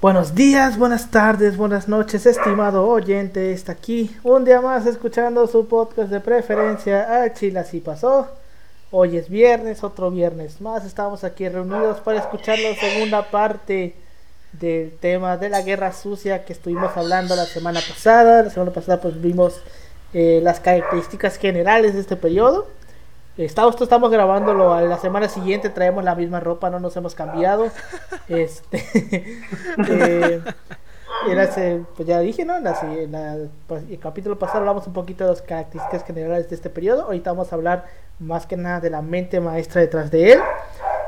Buenos días, buenas tardes, buenas noches, estimado oyente. Está aquí un día más escuchando su podcast de preferencia. A Chile así pasó. Hoy es viernes, otro viernes más. Estamos aquí reunidos para escuchar la segunda parte del tema de la guerra sucia que estuvimos hablando la semana pasada. La semana pasada pues vimos eh, las características generales de este periodo. Estamos, estamos grabándolo a la semana siguiente, traemos la misma ropa, no nos hemos cambiado. Este, eh, pues ya dije, ¿no? Pues, el capítulo pasado hablamos un poquito de las características generales de este periodo. Ahorita vamos a hablar más que nada de la mente maestra detrás de él.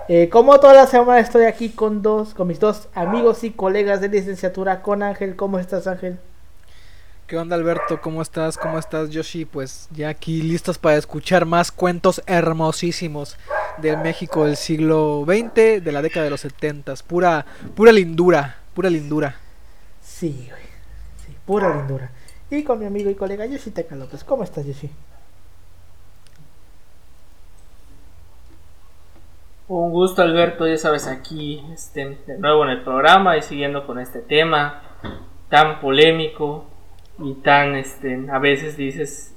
Eh, como toda la semana estoy aquí con dos, con mis dos amigos y colegas de licenciatura, con Ángel. ¿Cómo estás, Ángel? ¿Qué onda Alberto? ¿Cómo estás? ¿Cómo estás Yoshi? Pues ya aquí listos para escuchar más cuentos hermosísimos del México del siglo XX, de la década de los 70. Pura, pura lindura, pura lindura. Sí, güey. Sí, pura lindura. Y con mi amigo y colega Yoshi Teca López. ¿Cómo estás Yoshi? Un gusto Alberto, ya sabes, aquí este, de nuevo en el programa y siguiendo con este tema tan polémico, y tan, este, a veces dices,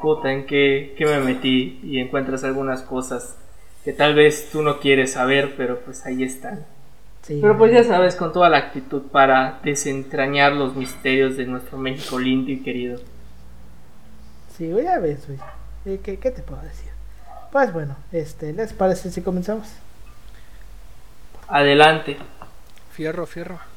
puta, ¿en qué, me metí? Y encuentras algunas cosas que tal vez tú no quieres saber, pero pues ahí están. Pero pues ya sabes, con toda la actitud para desentrañar los misterios de nuestro México lindo y querido. Sí, ya ves, güey. ¿Qué, ¿Qué te puedo decir? Pues bueno, este, ¿les parece si comenzamos? Adelante. Fierro, fierro.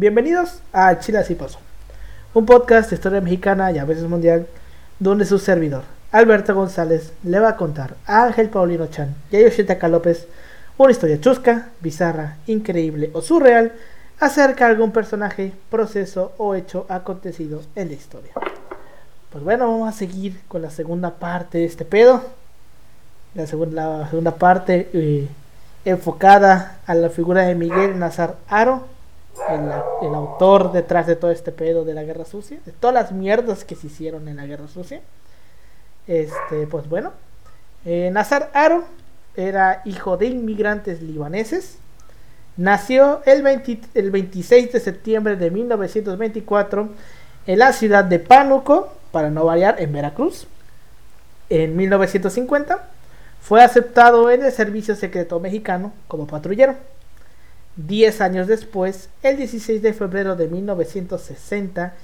Bienvenidos a Chile así pasó, un podcast de historia mexicana y a veces mundial, donde su servidor, Alberto González, le va a contar a Ángel Paulino Chan y a Yoshitaka López una historia chusca, bizarra, increíble o surreal acerca de algún personaje, proceso o hecho acontecido en la historia. Pues bueno, vamos a seguir con la segunda parte de este pedo. La segunda, segunda parte eh, enfocada a la figura de Miguel Nazar Aro el, autor detrás de todo este pedo de la guerra sucia, de todas las mierdas que se hicieron en la guerra sucia. Este, pues bueno, eh, Nazar Aro era hijo de inmigrantes libaneses. Nació el, el 26 de septiembre de 1924 en la ciudad de Pánuco, para no variar, en Veracruz. En 1950 fue aceptado en el Servicio Secreto Mexicano como patrullero. Diez años después, el 16 de febrero de 1960,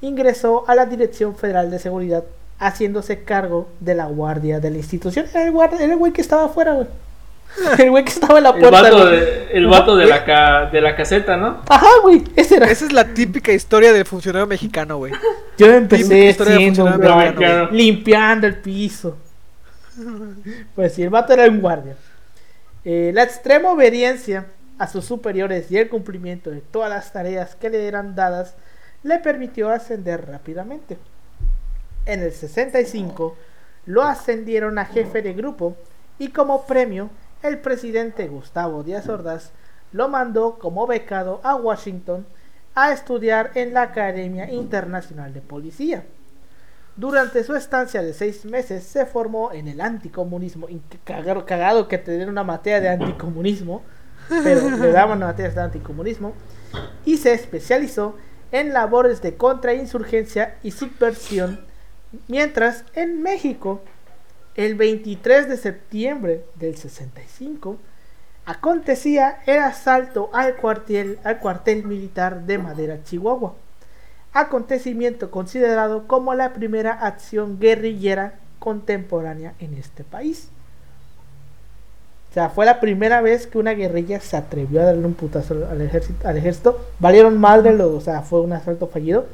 ingresó a la Dirección Federal de Seguridad, haciéndose cargo de la guardia de la institución. Era el, güey que estaba afuera, güey. El güey que estaba en la puerta. El vato, de, la de la caseta, ¿no? Ajá, güey. Ese era. Esa es la típica historia del funcionario mexicano, güey. Yo empecé siendo limpiando el piso. Pues sí, el vato era un guardia. Eh, la extrema obediencia a sus superiores y el cumplimiento de todas las tareas que le eran dadas le permitió ascender rápidamente. En el 65 lo ascendieron a jefe de grupo y como premio el presidente Gustavo Díaz Ordaz lo mandó como becado a Washington a estudiar en la Academia Internacional de Policía. Durante su estancia de seis meses se formó en el anticomunismo, cagado, cagado que tener una materia de anticomunismo, pero le daban materias de anticomunismo y se especializó en labores de contrainsurgencia y subversión, mientras en México, el 23 de septiembre del 65, acontecía el asalto al cuartel, al cuartel militar de Madera, Chihuahua. acontecimiento considerado como la primera acción guerrillera contemporánea en este país. O sea, fue la primera vez que una guerrilla se atrevió a darle un putazo al ejército. Al ejército. Valieron madre, lo, o sea, fue un asalto fallido.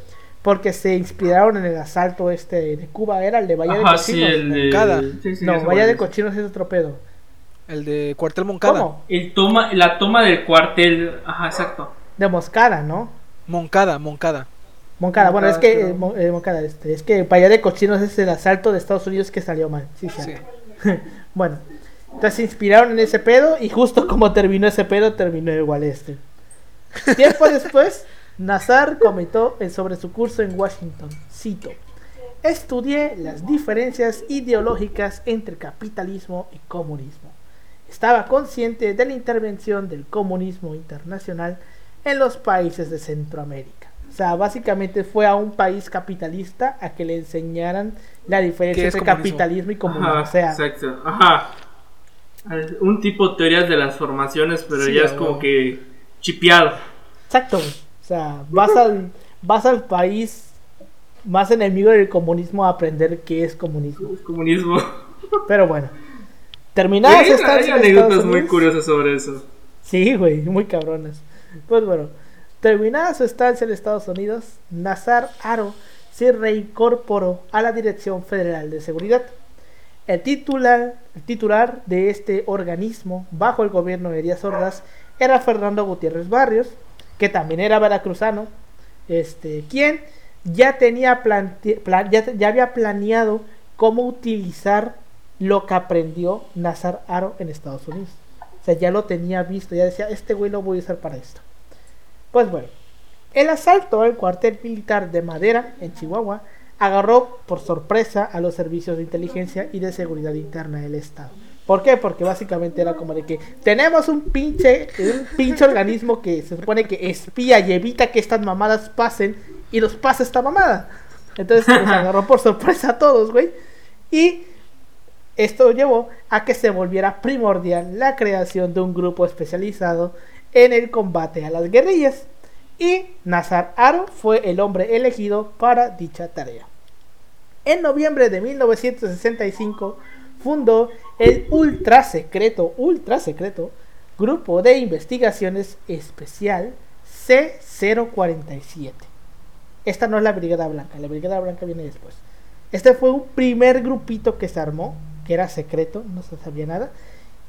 Porque se inspiraron en el asalto este de Cuba, era el de Bahía de Cochinos. sí, el de... Moncada. sí, sí, no, güey. de Cochinos es otro pedo. El de Cuartel Moncada. ¿Cómo? El toma, la toma del cuartel. Ajá, exacto. De Moscada, ¿no? Moncada, Moncada. Moncada, bueno, es Moncada, que sí, eh, Mo- eh, Moncada, este, es que Bahía de Cochinos es el asalto de Estados Unidos que salió mal. Sí, Sí. Bueno, entonces se inspiraron en ese pedo y justo como terminó ese pedo, terminó igual este. Tiempo después, Nazar comentó en- sobre su curso en Washington, cito, estudié las diferencias ideológicas entre capitalismo y comunismo. Estaba consciente de la intervención del comunismo internacional en los países de Centroamérica. O sea, básicamente fue a un país capitalista a que le enseñaran la diferencia ¿Qué es entre comunismo? capitalismo y comunismo. Ajá, o sea, exacto. Ajá. Un tipo de teorías de las formaciones, pero Sí, ya es como que chipeado. Exacto. O sea, vas al, vas al país más enemigo del comunismo a aprender qué es comunismo. Comunismo. Pero bueno. Terminada Hay, su estancia hay en Estados anécdotas muy curiosas sobre eso. Sí, güey, muy cabronas. Pues bueno, terminada su estancia en Estados Unidos, Nazar Aro se reincorporó a la Dirección Federal de Seguridad. El titular, el titular de este organismo, bajo el gobierno de Díaz Ordaz, era Fernando Gutiérrez Barrios, que también era veracruzano, este, quien ya tenía plan- ya, ya había planeado cómo utilizar lo que aprendió Nazar Aro en Estados Unidos. O sea, ya lo tenía visto, ya decía, este güey lo voy a usar para esto. Pues bueno, el asalto al cuartel militar de Madera, en Chihuahua, agarró por sorpresa a los servicios de inteligencia y de seguridad interna del Estado. ¿Por qué? Porque básicamente era como de que tenemos un pinche, un pinche organismo que se supone que espía y evita que estas mamadas pasen y los pasa esta mamada. Entonces nos agarró por sorpresa a todos, güey. Y esto llevó a que se volviera primordial la creación de un grupo especializado en el combate a las guerrillas. Y Nazar Aro fue el hombre elegido para dicha tarea. En noviembre de 1965 fundó el ultra secreto, ultra secreto Grupo de Investigaciones Especial C047. Esta no es la Brigada Blanca, la Brigada Blanca viene después. Este fue un primer grupito que se armó, que era secreto, no se sabía nada,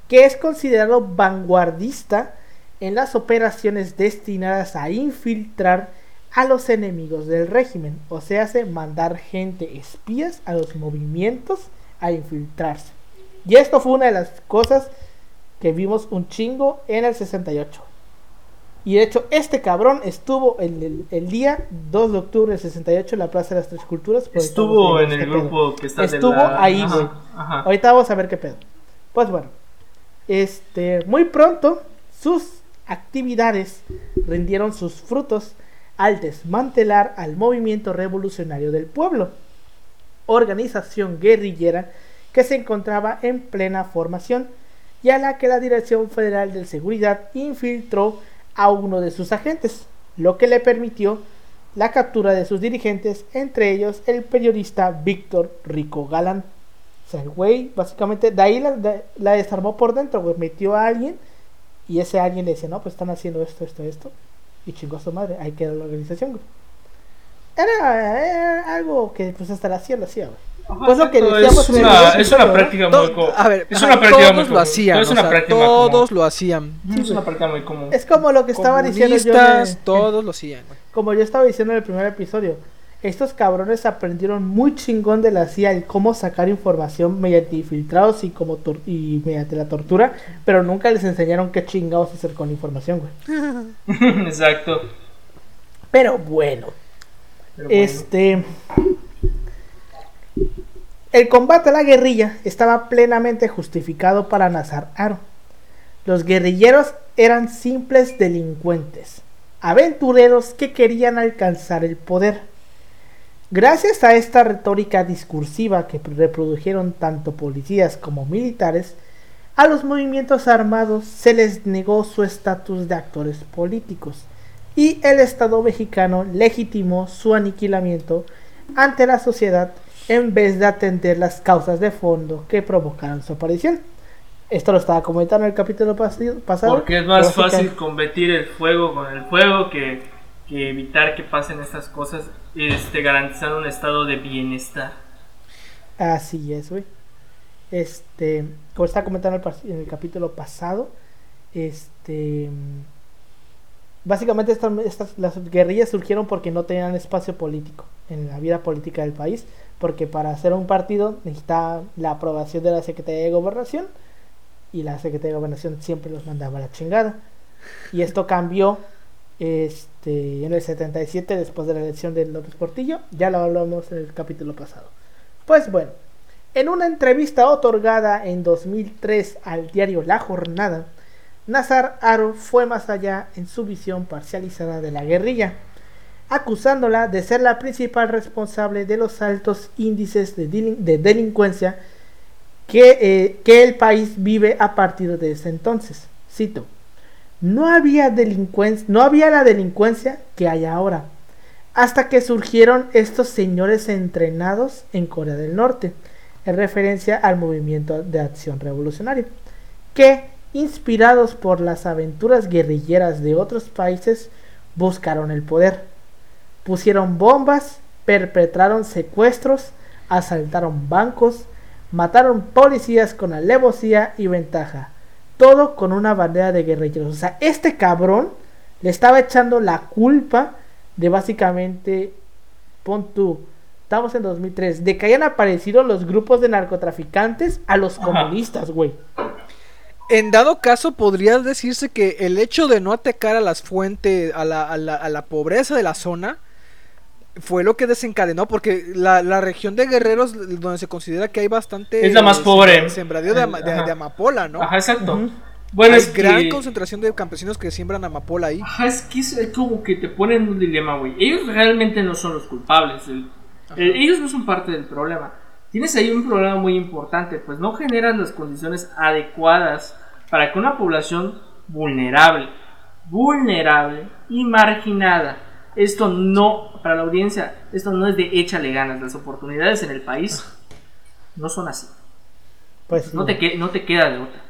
que es considerado vanguardista en las operaciones destinadas a infiltrar a los enemigos del régimen, o sea, hace mandar gente espías a los movimientos a infiltrarse. Y esto fue una de las cosas que vimos un chingo en el 68. Y de hecho, este cabrón estuvo el, el- el día 2 de octubre del 68 en la Plaza de las Tres Culturas. Estuvo en el este pedo. grupo que está de Estuvo la- ahí, güey. Ahorita vamos a ver qué pedo. Pues bueno, este, muy pronto sus actividades rindieron sus frutos al desmantelar al movimiento revolucionario del pueblo, organización guerrillera que se encontraba en plena formación y a la que la Dirección Federal de Seguridad infiltró a uno de sus agentes, lo que le permitió la captura de sus dirigentes, entre ellos el periodista Víctor Rico Galán. O sea, el güey, básicamente, de ahí la, de- desarmó por dentro, güey. Metió a alguien y ese alguien le decía, no, pues están haciendo esto, esto, esto. Y chingó a su madre, ahí quedó la organización, güey. Era, era algo que, pues hasta la hacía, lo hacía, güey. Ajá, Pues lo que decíamos es una, es una ¿no? práctica muy común. a ver, es una práctica muy todos lo común. hacían, Es o una sea, práctica muy común. todos lo hacían. Es una práctica muy común. Es como lo que estaba diciendo yo. De- todos lo hacían. güey. como yo estaba diciendo en el primer episodio, estos cabrones aprendieron muy chingón de la CIA el cómo sacar información mediante infiltrados y como tor- y mediante la tortura, pero nunca les enseñaron qué chingados hacer con la información, güey. Exacto. Pero bueno, Pero bueno. este el combate a la guerrilla estaba plenamente justificado para Nazar Aro. Los guerrilleros eran simples delincuentes, aventureros que querían alcanzar el poder. Gracias a esta retórica discursiva que reprodujeron tanto policías como militares, a los movimientos armados se les negó su estatus de actores políticos, y el Estado mexicano legitimó su aniquilamiento ante la sociedad en vez de atender las causas de fondo que provocaron su aparición. Esto lo estaba comentando en el capítulo pasado. Porque es más fácil combatir el fuego con el fuego que, evitar que pasen estas cosas, este, garantizando un estado de bienestar. Así es, güey. Este, como estaba comentando en el capítulo pasado, este básicamente estas, las guerrillas surgieron porque no tenían espacio político en la vida política del país, porque para hacer un partido necesitaba la aprobación de la Secretaría de Gobernación y la Secretaría de Gobernación siempre los mandaba a la chingada. Y esto cambió este, en el 77 después de la elección de López Portillo, ya lo hablamos en el capítulo pasado. Pues bueno, en una entrevista otorgada en 2003 al diario La Jornada, Nazar Aro fue más allá en su visión parcializada de la guerrilla, acusándola de ser la principal responsable de los altos índices de, delincuencia que, eh, que, el país vive a partir de ese entonces. Cito, no había, no había la delincuencia que hay ahora, hasta que surgieron estos señores entrenados en Corea del Norte, en referencia al movimiento de acción revolucionario, que inspirados por las aventuras guerrilleras de otros países, buscaron el poder. Pusieron bombas, perpetraron secuestros, asaltaron bancos, mataron policías con alevosía y ventaja. Todo con una bandera de guerrilleros. O sea, este cabrón le estaba echando la culpa de básicamente, pon tú, estamos en 2003, de que hayan aparecido los grupos de narcotraficantes a los comunistas, güey en dado caso, podría decirse que el hecho de no atacar a las fuentes, a la, a la, a la pobreza de la zona, fue lo que desencadenó, porque la, la, región de Guerreros, donde se considera que hay bastante... Es la más pobre. Sembradío de, de, amapola, ¿no? Ajá, exacto. Bueno, hay es gran concentración de campesinos que siembran amapola ahí. Ajá, es que es como que te ponen un dilema, güey. Ellos realmente no son los culpables. ellos no son parte del problema. Tienes ahí un problema muy importante, pues no generan las condiciones adecuadas para que una población vulnerable, vulnerable y marginada, esto no, para la audiencia, esto no es de échale ganas, las oportunidades en el país no son así. Pues no, te, no te queda de otra.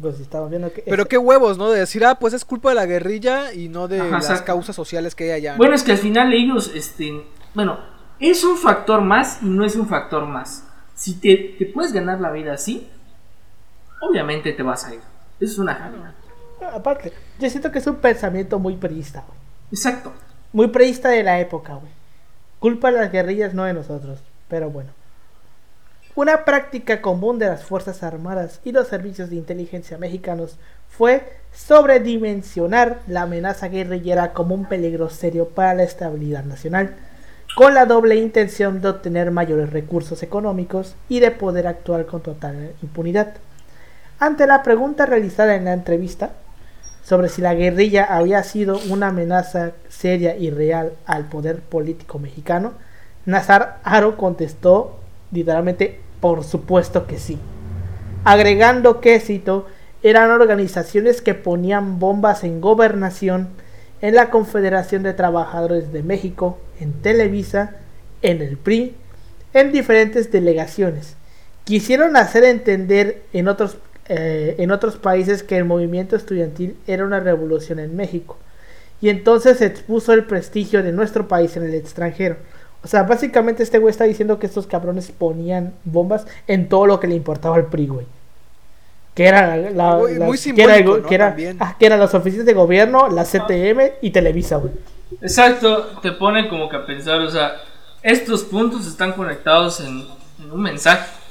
Pues estamos viendo que... Pero qué huevos, ¿no? De decir, ah, pues es culpa de la guerrilla y no de las causas sociales que hay allá. Bueno, es que al final ellos, este, bueno, es un factor más y no es un factor más. Si te, te puedes ganar la vida así, obviamente te vas a ir. Eso es una gana. aparte, yo siento que es un pensamiento muy preísta, Exacto. Muy preísta de la época, güey. Culpa de las guerrillas, no de nosotros. Pero bueno. Una práctica común de las Fuerzas Armadas y los servicios de inteligencia mexicanos fue sobredimensionar la amenaza guerrillera como un peligro serio para la estabilidad nacional, con la doble intención de obtener mayores recursos económicos y de poder actuar con total impunidad. Ante la pregunta realizada en la entrevista sobre si la guerrilla había sido una amenaza seria y real al poder político mexicano, Nazar Aro contestó literalmente por supuesto que sí, agregando que, cito, eran organizaciones que ponían bombas en gobernación, en la Confederación de Trabajadores de México, en Televisa, en el PRI, en diferentes delegaciones. Quisieron hacer entender en otros eh, en otros países que el movimiento estudiantil era una revolución en México. Y entonces se expuso el prestigio de nuestro país en el extranjero. O sea, básicamente este güey está diciendo que estos cabrones ponían bombas en todo lo que le importaba al PRI, güey. Que era la, que, era, ah, que, eran las oficinas de gobierno, la CTM y Televisa, güey. Exacto, te pone como que a pensar, o sea, estos puntos están conectados en un mensaje.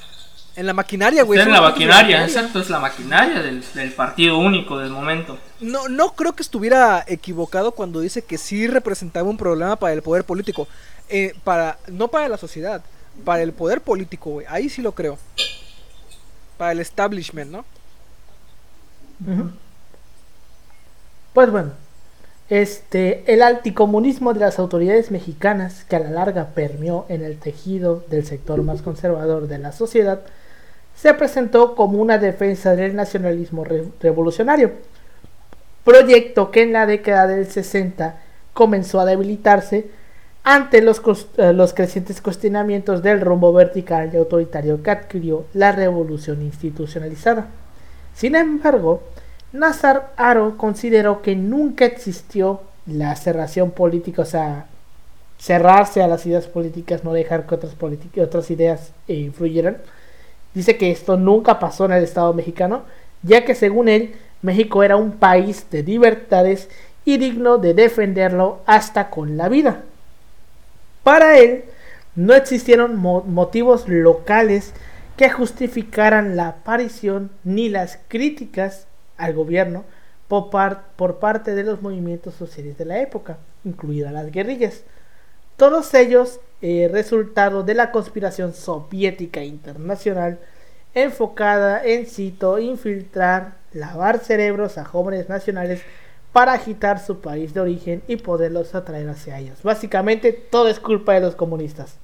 En la maquinaria, güey. en la maquinaria, exacto, es la maquinaria del, partido único del momento. No, no creo que estuviera equivocado cuando dice que sí representaba un problema para el poder político. Eh, para, no para la sociedad, para el poder político, güey. Ahí sí lo creo. Para el establishment, ¿no? Pues bueno, este, el anticomunismo de las autoridades mexicanas, que a la larga permeó en el tejido del sector más conservador de la sociedad, se presentó como una defensa del nacionalismo revolucionario. proyecto que en la década del 60 comenzó a debilitarse ante los, eh, los crecientes cuestionamientos del rumbo vertical y autoritario que adquirió la revolución institucionalizada. Sin embargo, Nazar Aro consideró que nunca existió la cerración política, o sea, cerrarse a las ideas políticas, no dejar que otras, otras ideas eh, influyeran. Dice que esto nunca pasó en el Estado mexicano, ya que según él, México era un país de libertades y digno de defenderlo hasta con la vida. Para él, no existieron motivos locales que justificaran la aparición ni las críticas al gobierno por, parte de los movimientos sociales de la época, incluidas las guerrillas. Todos ellos eh, resultado de la conspiración soviética internacional enfocada en, cito, infiltrar, lavar cerebros a jóvenes nacionales para agitar su país de origen y poderlos atraer hacia ellos. Básicamente todo es culpa de los comunistas.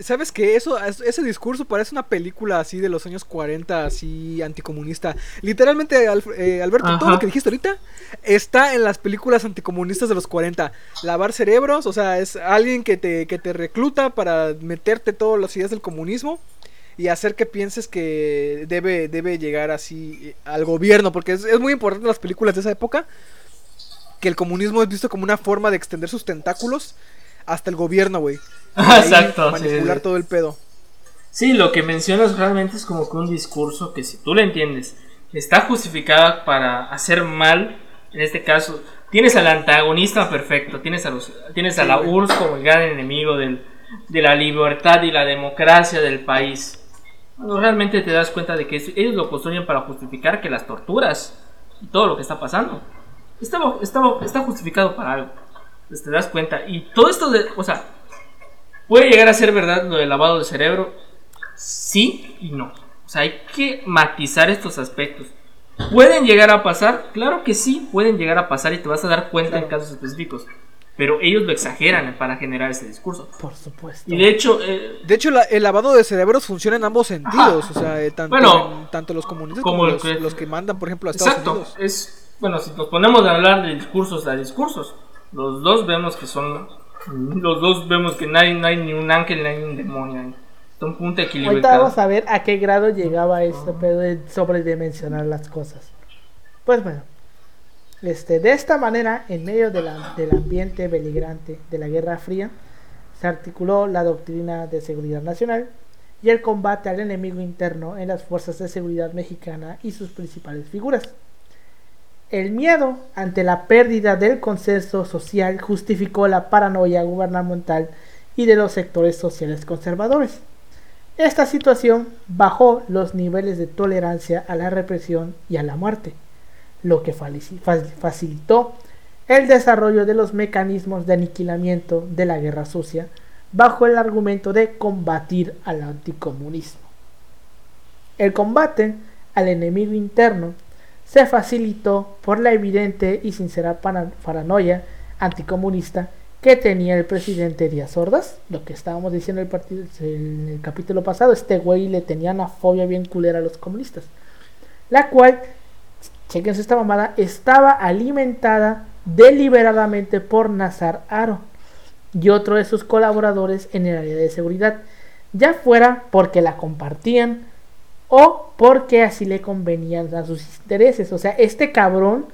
¿Sabes qué? Eso, ese discurso parece una película así de los años 40, así anticomunista. Literalmente, eh, Alberto, todo lo que dijiste ahorita está en las películas anticomunistas de los 40. Lavar cerebros, o sea, es alguien que te, que te recluta para meterte todas las ideas del comunismo y hacer que pienses que debe, debe llegar así eh, al gobierno, porque es, es muy importante en las películas de esa época que el comunismo es visto como una forma de extender sus tentáculos hasta el gobierno, güey. Exacto. Manipular todo el pedo. Sí, lo que mencionas realmente es como que un discurso que si tú lo entiendes, está justificada para hacer mal, en este caso, tienes al antagonista perfecto, tienes a los tienes a la URSS como el gran enemigo del, de la libertad y la democracia del país. Realmente te das cuenta de que ellos lo construyen para justificar que las torturas y todo lo que está pasando está, está, está justificado para algo. Pues te das cuenta. Y todo esto de, o sea, ¿Puede llegar a ser verdad lo del lavado de cerebro? Sí y no. O sea, hay que matizar estos aspectos. ¿Pueden llegar a pasar? Claro que sí, pueden llegar a pasar y te vas a dar cuenta en casos específicos. Pero ellos lo exageran para generar ese discurso. Por supuesto. Y de hecho... Eh, de hecho, el lavado de cerebros funciona en ambos sentidos. O sea, eh, tanto, bueno, tanto los comunistas como, los, que, mandan, por ejemplo, a Estados exacto, Es, bueno, si nos ponemos a hablar de discursos a discursos, los dos vemos que son los dos vemos que no hay, ni un ángel ni un demonio. Está un punto de Ahorita vamos a ver a qué grado llegaba este pedo de sobredimensionar las cosas. Pues bueno, este, de esta manera, en medio del ambiente beligrante de la Guerra Fría, se articuló la doctrina de seguridad nacional y el combate al enemigo interno en las fuerzas de seguridad mexicana y sus principales figuras. El miedo ante la pérdida del consenso social justificó la paranoia gubernamental y de los sectores sociales conservadores. Esta situación bajó los niveles de tolerancia a la represión y a la muerte, lo que facilitó el desarrollo de los mecanismos de aniquilamiento de la guerra sucia bajo el argumento de combatir al anticomunismo. El combate al enemigo interno se facilitó por la evidente y sincera paranoia anticomunista que tenía el presidente Díaz Ordaz, lo que estábamos diciendo el, partido, en el capítulo pasado, este güey le tenía una fobia bien culera a los comunistas, la cual, chequense esta mamada, estaba alimentada deliberadamente por Nazar Aro y otro de sus colaboradores en el área de seguridad, ya fuera porque la compartían, o porque así le convenían a sus intereses. O sea, este cabrón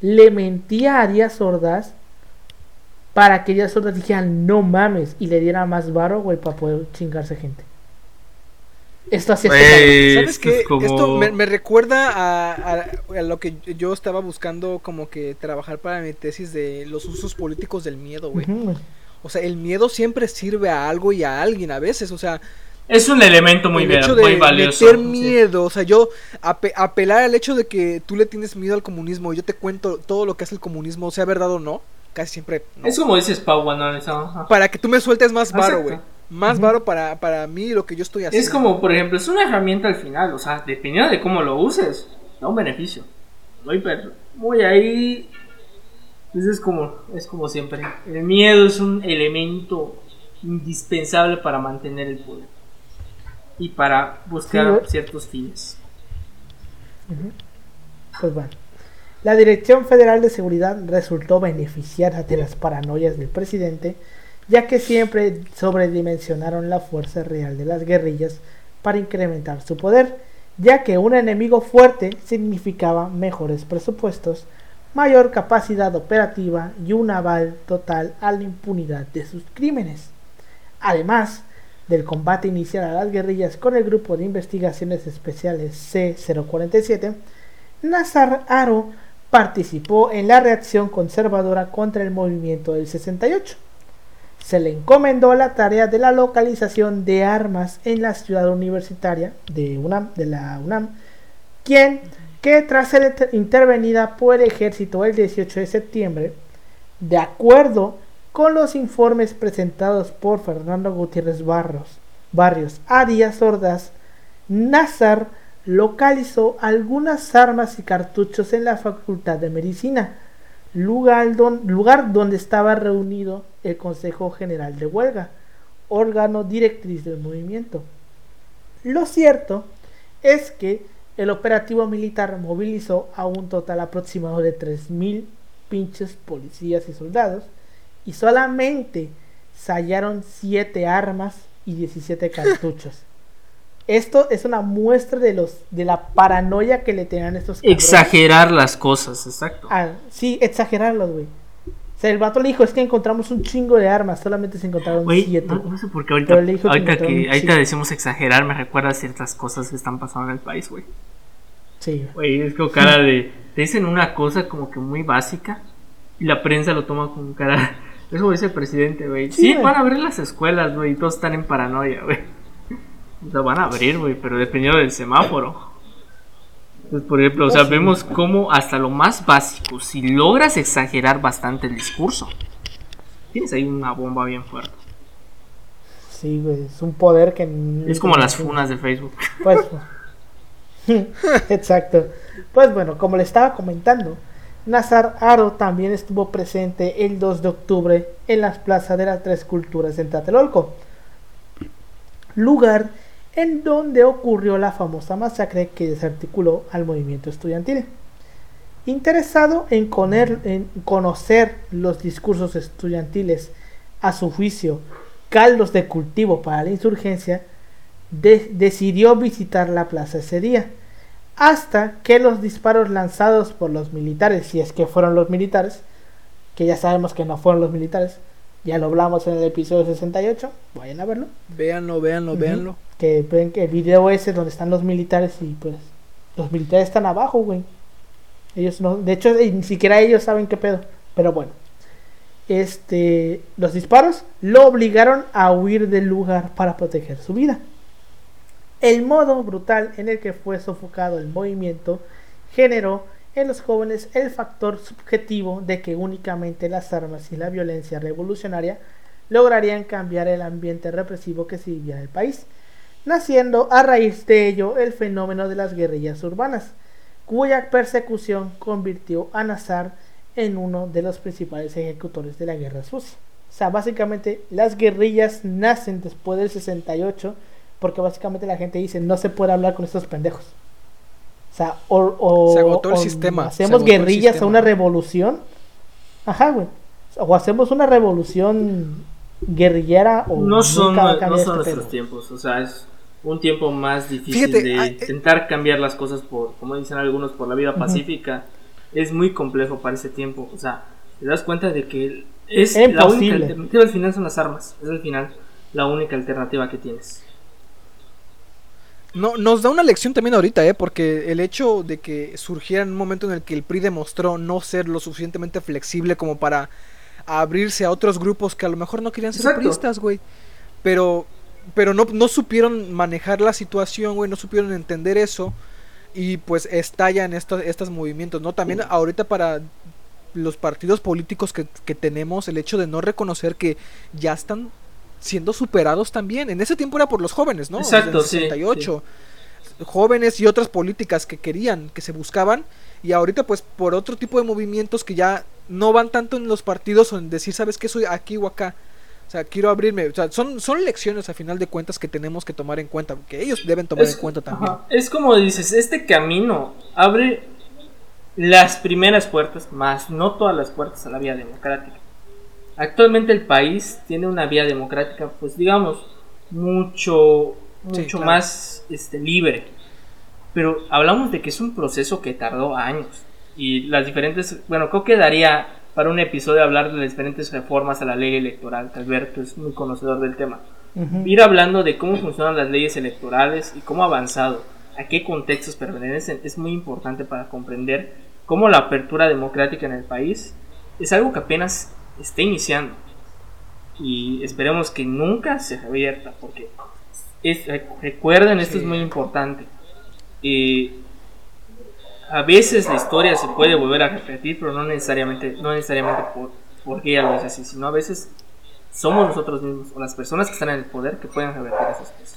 le mentía a Díaz Ordaz para que Díaz Ordaz dijera no mames y le diera más varo, güey, para poder chingarse gente. Esto hacía este ¿Sabes qué? Esto me, recuerda a, lo que yo estaba buscando como que trabajar para mi tesis de los usos políticos del miedo, güey. o sea, el miedo siempre sirve a algo y a alguien a veces, o sea, es un elemento muy, bien, muy valioso. Meter miedo, o sea, yo apelar al hecho de que tú le tienes miedo al comunismo y yo te cuento todo lo que hace el comunismo, sea verdad o no, casi siempre. Es como dices, Pau, Para que tú me sueltes más varo, güey. Más varo para, para mí lo que yo estoy haciendo. Es como, por ejemplo, es una herramienta al final, o sea, dependiendo de cómo lo uses, da un beneficio. Muy, muy ahí. Pues es como, es como siempre. El miedo es un elemento indispensable para mantener el poder y para buscar ciertos fines. Pues bueno. la Dirección Federal de Seguridad resultó beneficiada de las paranoias del presidente, ya que siempre sobredimensionaron la fuerza real de las guerrillas para incrementar su poder, ya que un enemigo fuerte significaba mejores presupuestos, mayor capacidad operativa y un aval total a la impunidad de sus crímenes. Además del combate inicial a las guerrillas con el Grupo de Investigaciones Especiales C-047, Nazar Aro participó en la reacción conservadora contra el movimiento del 68. Se le encomendó la tarea de la localización de armas en la ciudad universitaria de, UNAM, la UNAM, quien que tras ser intervenida por el ejército el 18 de septiembre, de acuerdo con los informes presentados por Fernando Gutiérrez Barros, Barrios a Díaz Ordaz, Nazar localizó algunas armas y cartuchos en la Facultad de Medicina, lugar, lugar donde estaba reunido el Consejo General de Huelga, órgano directriz del movimiento. Lo cierto es que el operativo militar movilizó a un total aproximado de 3.000 pinches policías y soldados y solamente hallaron 7 armas y 17 cartuchos. Esto es una muestra de los de la paranoia que le tenían estos Exagerar las cosas, exacto. Ah, sí, exagerarlos, güey. O sea, el vato le dijo, es que encontramos un chingo de armas, solamente se encontraron 7. No, sé por qué ahorita, ahorita que, ahorita decimos exagerar, me recuerda a ciertas cosas que están pasando en el país, güey. Sí. Güey, es como cara de... Te dicen una cosa como que muy básica y la prensa lo toma con cara... Eso dice el presidente, güey. Sí, van a abrir las escuelas, güey, y todos están en paranoia, güey. O sea, van a abrir, güey, pero dependiendo del semáforo. Entonces, por ejemplo, o sea, vemos cómo hasta lo más básico, si logras exagerar bastante el discurso, tienes ahí una bomba bien fuerte. Sí, güey, es un poder que... Es como las funas de Facebook. Pues, exacto. Pues bueno, como le estaba comentando, Nazar Aro también estuvo presente el 2 de octubre en las plazas de las Tres Culturas en Tlatelolco, lugar en donde ocurrió la famosa masacre que desarticuló al movimiento estudiantil. Interesado en, conocer los discursos estudiantiles, a su juicio, caldos de cultivo para la insurgencia, decidió visitar la plaza ese día, hasta que los disparos lanzados por los militares, si es que fueron los militares, que ya sabemos que no fueron los militares, ya lo hablamos en el episodio 68, vayan a verlo. Véanlo, véanlo, véanlo que ven que el video ese donde están los militares y pues los militares están abajo, güey. Ellos no, de hecho ni siquiera ellos saben qué pedo, pero bueno. Este, los disparos lo obligaron a huir del lugar para proteger su vida. El modo brutal en el que fue sofocado el movimiento generó en los jóvenes el factor subjetivo de que únicamente las armas y la violencia revolucionaria lograrían cambiar el ambiente represivo que se vivía en el país naciendo a raíz de ello el fenómeno de las guerrillas urbanas, cuya persecución convirtió a Nazar en uno de los principales ejecutores de la guerra sucia. O sea, básicamente las guerrillas nacen después del 68 porque básicamente la gente dice no se puede hablar con estos pendejos. O sea, o, se agotó el sistema. Hacemos guerrillas a una revolución. Ajá, güey. O hacemos una revolución guerrillera o no son, no son este nuestros tiempos. O sea, es un tiempo más difícil de ah, eh, intentar cambiar las cosas por, como dicen algunos, por la vida pacífica, es muy complejo para ese tiempo. O sea, te das cuenta de que es la única alternativa al final son las armas. Es al final la única alternativa que tienes. No, nos da una lección también ahorita, ¿eh? porque el hecho de que surgiera en un momento en el que el PRI demostró no ser lo suficientemente flexible como para abrirse a otros grupos que a lo mejor no querían ser priistas, güey. Pero pero no, no supieron manejar la situación, güey, no supieron entender eso y pues estallan estos, estos movimientos, ¿no? También ahorita para los partidos políticos que, que, tenemos, el hecho de no reconocer que ya están siendo superados también. En ese tiempo era por los jóvenes, ¿no? Exacto, 68. Jóvenes y otras políticas que querían, que se buscaban. Y ahorita pues por otro tipo de movimientos que ya no van tanto en los partidos o en decir, ¿sabes qué? Soy aquí o acá o sea, quiero abrirme. O sea, son, son lecciones a final de cuentas que tenemos que tomar en cuenta, que ellos deben tomar en cuenta también. Es como dices, este camino abre las primeras puertas, más no todas las puertas a la vía democrática. Actualmente el país tiene una vía democrática, pues digamos, mucho, Sí, mucho claro. más este, libre. Pero hablamos de que es un proceso que tardó años. Y las diferentes, bueno, creo que daría para un episodio hablar de las diferentes reformas a la ley electoral, que Alberto es muy conocedor del tema. Ir hablando de cómo funcionan las leyes electorales y cómo ha avanzado, a qué contextos pertenecen, es muy importante para comprender cómo la apertura democrática en el país es algo que apenas está iniciando. Y esperemos que nunca se revierta, porque es- recuerden, esto Sí. es muy importante. Eh, a veces la historia se puede volver a repetir, pero no necesariamente, no necesariamente por, porque ella lo es así, sino a veces somos nosotros mismos o las personas que están en el poder que pueden revertir esas cosas.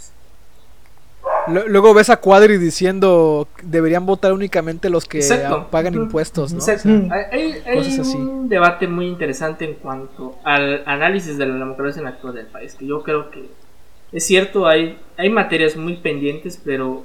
Lu- Luego ves a Cuadri diciendo deberían votar únicamente los que Exacto. pagan impuestos, ¿no? Exacto. Mm. Hay, hay- hay Cosas así. un debate muy interesante en cuanto al análisis de la democracia en la actual del país, que yo creo que es cierto, hay, hay materias muy pendientes, pero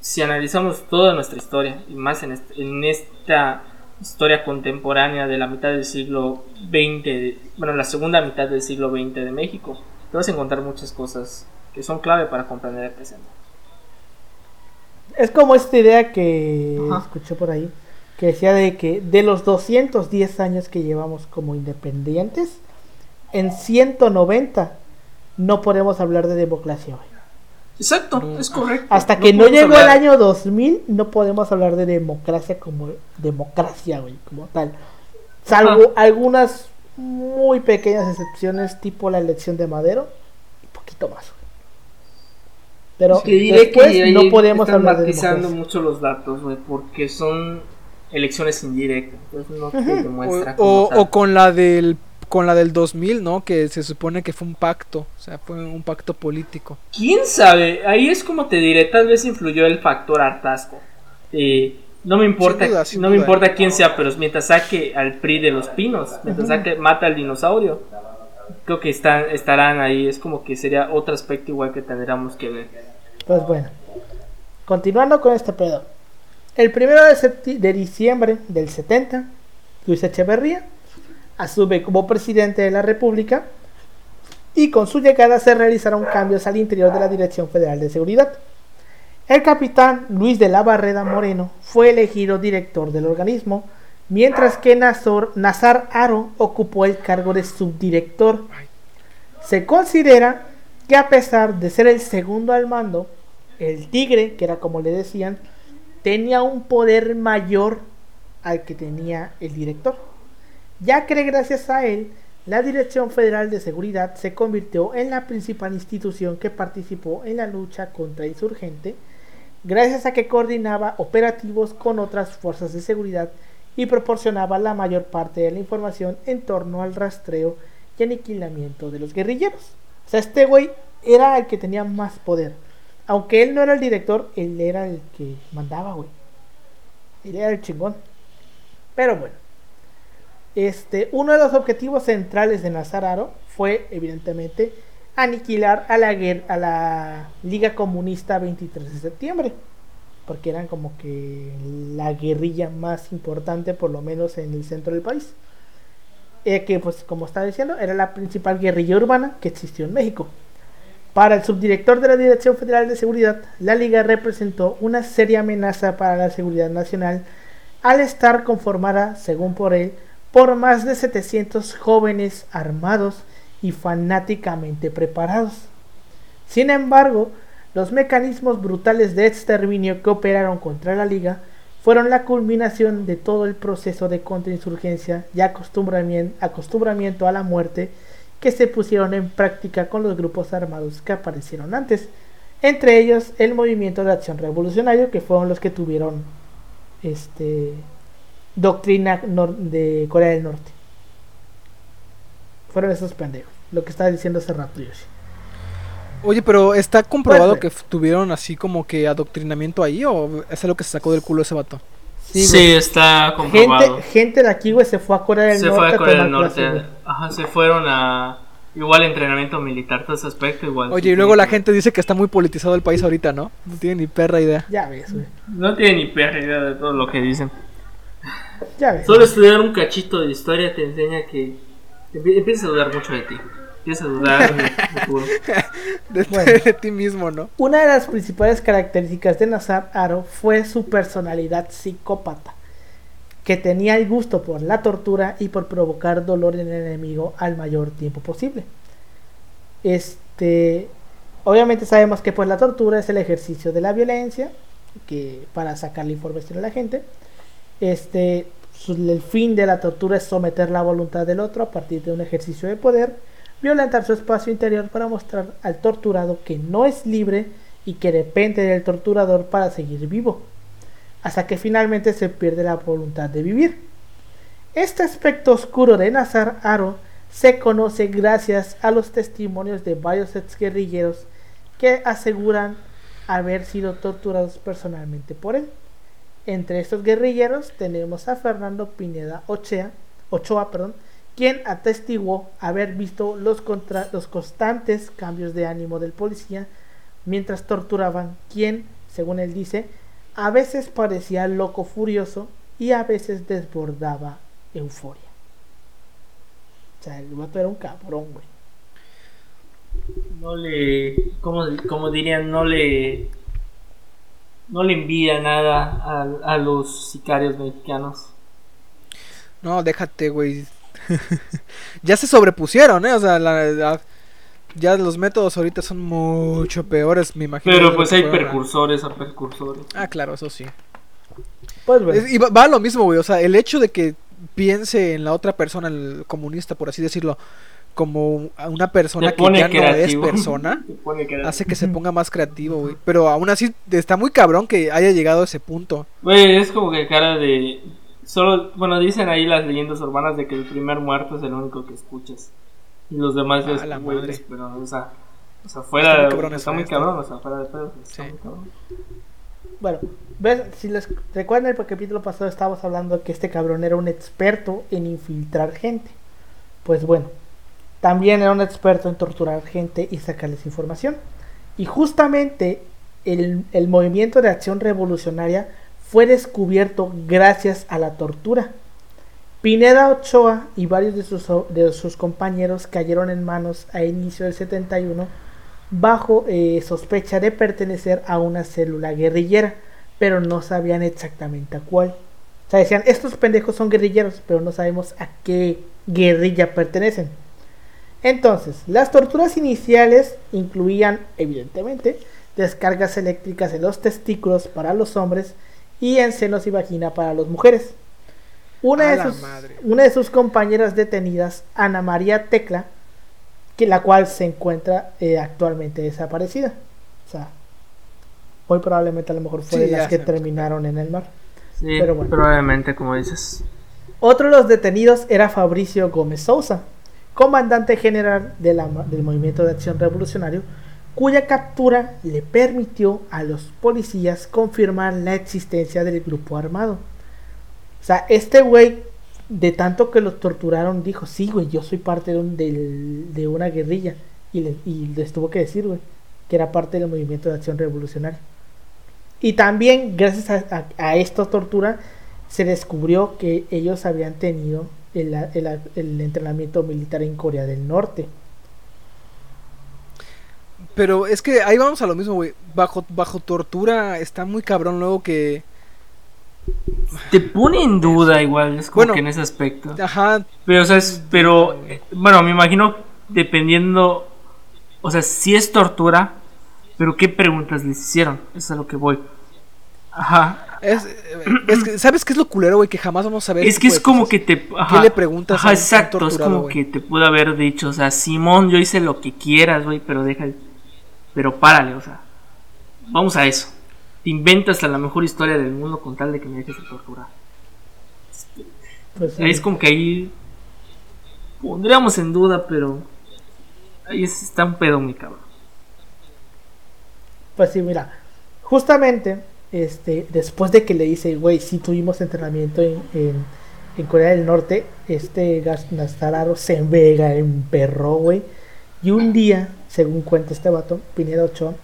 si analizamos toda nuestra historia, y más en, este- en esta historia contemporánea de la mitad del siglo XX, de- bueno, la segunda mitad del siglo XX de México, te vas a encontrar muchas cosas que son clave para comprender el presente. Es como esta idea que Ajá. escuché por ahí, que decía de que de los 210 años que llevamos como independientes, en 190 no podemos hablar de democracia hoy. Exacto, No. es correcto. Hasta que no, podemos llegó el año 2000, no podemos hablar de democracia como democracia, güey, como tal. Salvo algunas muy pequeñas excepciones, tipo la elección de Madero, y poquito más. güey. Pero Que diré después que no podemos están hablar de mucho los datos, güey, porque son elecciones indirectas, entonces no te demuestra O, o- o con la del con la del 2000, ¿no? Que se supone que fue un pacto, o sea, fue un pacto político. ¿Quién sabe? Ahí es como te diré, tal vez influyó el factor hartazgo. Eh, no me importa, Sin duda, sin no me duda. importa quién sea, pero mientras saque al PRI de los pinos, mientras saque mata al dinosaurio, creo que están, estarán ahí. Es como que sería otro aspecto igual que tendríamos que ver. Pues bueno, continuando con este pedo. El primero de, de diciembre del 70, Luis Echeverría asume como presidente de la República y con su llegada se realizaron cambios al interior de la Dirección Federal de Seguridad. El capitán Luis de la Barreda Moreno fue elegido director del organismo, mientras que Nazar Aro ocupó el cargo de subdirector. Se considera que a pesar de ser el segundo al mando, el tigre, que era como le decían, tenía un poder mayor al que tenía el director, ya que gracias a él, la Dirección Federal de Seguridad se convirtió en la principal institución que participó en la lucha contra insurgente, gracias a que coordinaba operativos con otras fuerzas de seguridad y proporcionaba la mayor parte de la información en torno al rastreo y aniquilamiento de los guerrilleros. O sea, este güey era el que tenía más poder. Aunque él no era el director, él era el que mandaba, güey. Él era el chingón. Pero bueno. Este, uno de los objetivos centrales de Nazararo fue, evidentemente, aniquilar a la, a la Liga Comunista 23 de septiembre. Porque eran como que la guerrilla más importante, por lo menos en el centro del país. Eh, que, pues, como estaba diciendo, era la principal guerrilla urbana que existió en México. Para el subdirector de la Dirección Federal de Seguridad, la Liga representó una seria amenaza para la seguridad nacional al estar conformada, según por él, por más de 700 jóvenes armados y fanáticamente preparados. Sin embargo, los mecanismos brutales de exterminio que operaron contra la Liga fueron la culminación de todo el proceso de contrainsurgencia y acostumbramiento, a la muerte que se pusieron en práctica con los grupos armados que aparecieron antes, entre ellos el movimiento de acción revolucionario que fueron los que tuvieron este doctrina de Corea del Norte. Fueron esos pendejos, lo que estaba diciendo hace rato Yoshi. Oye, pero ¿está comprobado Puede que tuvieron así como que adoctrinamiento ahí o es lo que se sacó del culo ese vato? Sí, está comprobado. gente, gente de aquí, güey, se fue a Corea del se Norte. fue a Corea del Norte. Ajá, se fueron a. Igual entrenamiento militar, todo ese aspecto. Igual. Oye, y luego la gente dice que está muy politizado el país ahorita, ¿no? No tiene ni perra idea. Ya ves, güey. No tiene ni perra idea de todo lo que dicen. Ya ves. Solo estudiar un cachito de historia te enseña que empie- empiezas a dudar mucho de ti. Empiezas a dudar de Bueno. de ti mismo, ¿no? Una de las principales características de Nazar Aro fue su personalidad psicópata, que tenía el gusto por la tortura y por provocar dolor en el enemigo al mayor tiempo posible. Este, obviamente sabemos que pues la tortura es el ejercicio de la violencia, que para sacar la información a la gente. Este, el fin de la tortura es someter la voluntad del otro a partir de un ejercicio de poder, violentar su espacio interior para mostrar al torturado que no es libre y que depende del torturador para seguir vivo, hasta que finalmente se pierde la voluntad de vivir. Este aspecto oscuro de Nazar Aro se conoce gracias a los testimonios de varios exguerrilleros que aseguran haber sido torturados personalmente por él. Entre estos guerrilleros tenemos a Fernando Pineda Ochoa, Ochoa perdón, quien atestiguó haber visto los, contra- los constantes cambios de ánimo del policía mientras torturaban, quien, según él dice, a veces parecía loco furioso y a veces desbordaba euforia. O sea, el vato era un cabrón, güey. No le. Como, como dirían, no le. No le envía nada a, a los sicarios mexicanos. No, déjate, güey. ya se sobrepusieron, ¿eh? O sea, la, la- ya los métodos ahorita son mucho peores, me imagino. Pero pues hay precursores a precursores. Ah, claro, eso sí. Pues bueno, Es- y va, va a lo mismo, güey. O sea, el hecho de que piense en la otra persona, el comunista, por así decirlo, como a una persona que ya no es persona, hace que se ponga más creativo, güey. Pero aún así está muy cabrón que haya llegado a ese punto. Güey, es como que cara de. Solo, bueno, dicen ahí las leyendas urbanas de que el primer muerto es el único que escuchas. Y los demás Ah, es la madre. Pero, o sea, o sea Está fuera. muy Está cabrón muy, eso, eh, cabrón, o sea, fuera de pedo. Está Sí. muy cabrón. Bueno, ves, si les recuerdan el capítulo pasado estábamos hablando que este cabrón era un experto en infiltrar gente. Pues bueno, también era un experto en torturar gente y sacarles información. Y justamente el, el movimiento de acción revolucionaria fue descubierto gracias a la tortura. Pineda Ochoa y varios de sus, compañeros cayeron en manos a inicio del 71 bajo eh, sospecha de pertenecer a una célula guerrillera, pero no sabían exactamente a cuál. O sea, decían, estos pendejos son guerrilleros, pero no sabemos a qué guerrilla pertenecen. Entonces, las torturas iniciales incluían, evidentemente, descargas eléctricas en los testículos para los hombres y en senos y vagina para las mujeres. Una de, sus, una de sus compañeras detenidas, Ana María Tecla, que la cual se encuentra eh, actualmente desaparecida. O sea, muy probablemente a lo mejor fue Sí, de las que terminaron en el mar. Sí, Pero bueno. probablemente, como dices. Otro de los detenidos era Fabricio Gómez Sousa, comandante general de la- del Movimiento de Acción Revolucionario, cuya captura le permitió a los policías confirmar la existencia del grupo armado. O sea, este güey, de tanto que los torturaron, dijo, sí, güey, yo soy parte de, un- de una guerrilla. Y, le- y les tuvo que decir, güey, que era parte del Movimiento de Acción Revolucionaria. Y también, gracias a, esta tortura, se descubrió que ellos habían tenido el entrenamiento militar en Corea del Norte. Pero es que ahí vamos a lo mismo, güey. Bajo, bajo tortura está muy cabrón luego que... Te pone en duda igual, es como Bueno. que en ese aspecto. Ajá, Pero, o sea, es- pero, eh, bueno, me imagino dependiendo, o sea, si es tortura, pero ¿qué preguntas les hicieron? Eso es a lo que voy. Ajá. es, es que, ¿sabes qué es lo culero, güey? Que jamás vamos a ver... Es que es como cosas. que te... Ajá, le preguntas Ajá, a exacto, es como que te pudo haber dicho, o sea, Simón, yo hice lo que quieras, güey, pero deja... el- Pero párale, o sea, vamos a eso. Te inventas la mejor historia del mundo con tal de que me dejes de torturar. Pues, sí. Es como que ahí pondríamos en duda, pero ahí es- está un pedo muy cabrón. Pues sí, mira, justamente este, después de que le dice, güey, sí tuvimos entrenamiento en, en, en Corea del Norte, este Gas- Nastararo se vega, emperró, güey. Y un día, según cuenta este vato, Pineda Ochoa,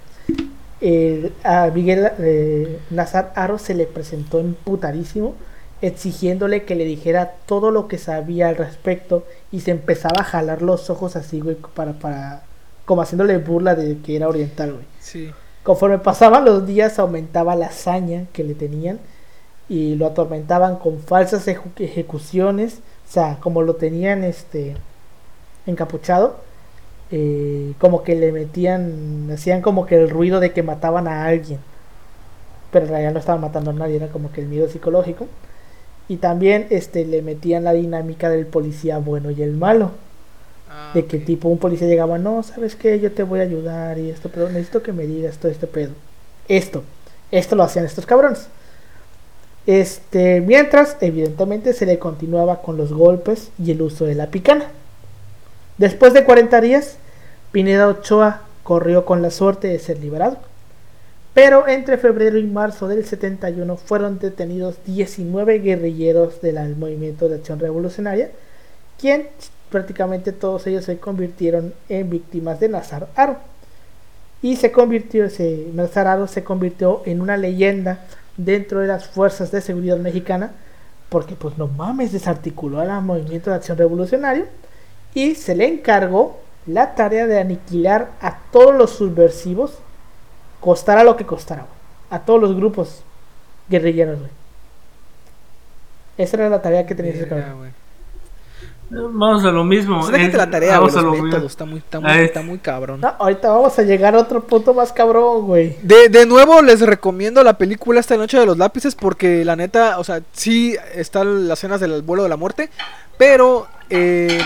a Miguel eh, Nazar Aro se le presentó emputadísimo exigiéndole que le dijera todo lo que sabía al respecto y se empezaba a jalar los ojos así, güey, para, para, como haciéndole burla de que era oriental, güey. Sí. Conforme pasaban los días aumentaba la hazaña que le tenían y lo atormentaban con falsas ejecuciones, o sea, como lo tenían este encapuchado, eh, como que le metían, hacían como que el ruido de que mataban a alguien, pero en realidad no estaban matando a nadie, era como que el miedo psicológico. Y también este le metían la dinámica del policía bueno y el malo. Ah, De que tipo un policía llegaba, no, ¿sabes qué? Yo te voy a ayudar y esto, pero necesito que me digas todo este pedo. Esto, esto lo hacían estos cabrones. Este, mientras, evidentemente, se le continuaba con los golpes y el uso de la picana. Después de 40 días, Pineda Ochoa corrió con la suerte de ser liberado. Pero entre febrero y marzo del 71 fueron detenidos 19 guerrilleros del movimiento de acción revolucionaria, quien prácticamente todos ellos se convirtieron en víctimas de Nazar Aro. Y se convirtió, ese, Nazar Aro se convirtió en una leyenda dentro de las fuerzas de seguridad mexicana, porque pues no mames, desarticuló al movimiento de acción revolucionario y se le encargó la tarea de aniquilar a todos los subversivos, costara lo que costara, güey, a todos los grupos guerrilleros, güey. Esa era la tarea que tenía ese cabrón. Vamos a lo mismo. Pues déjate eh, la tarea, güey. vamos a Los lo métodos. Está muy, está muy, está muy cabrón. No, ahorita vamos a llegar a otro punto más cabrón, güey. De, de nuevo les recomiendo la película esta noche de los lápices porque la neta, o sea, sí están las escenas del vuelo de la muerte, pero eh,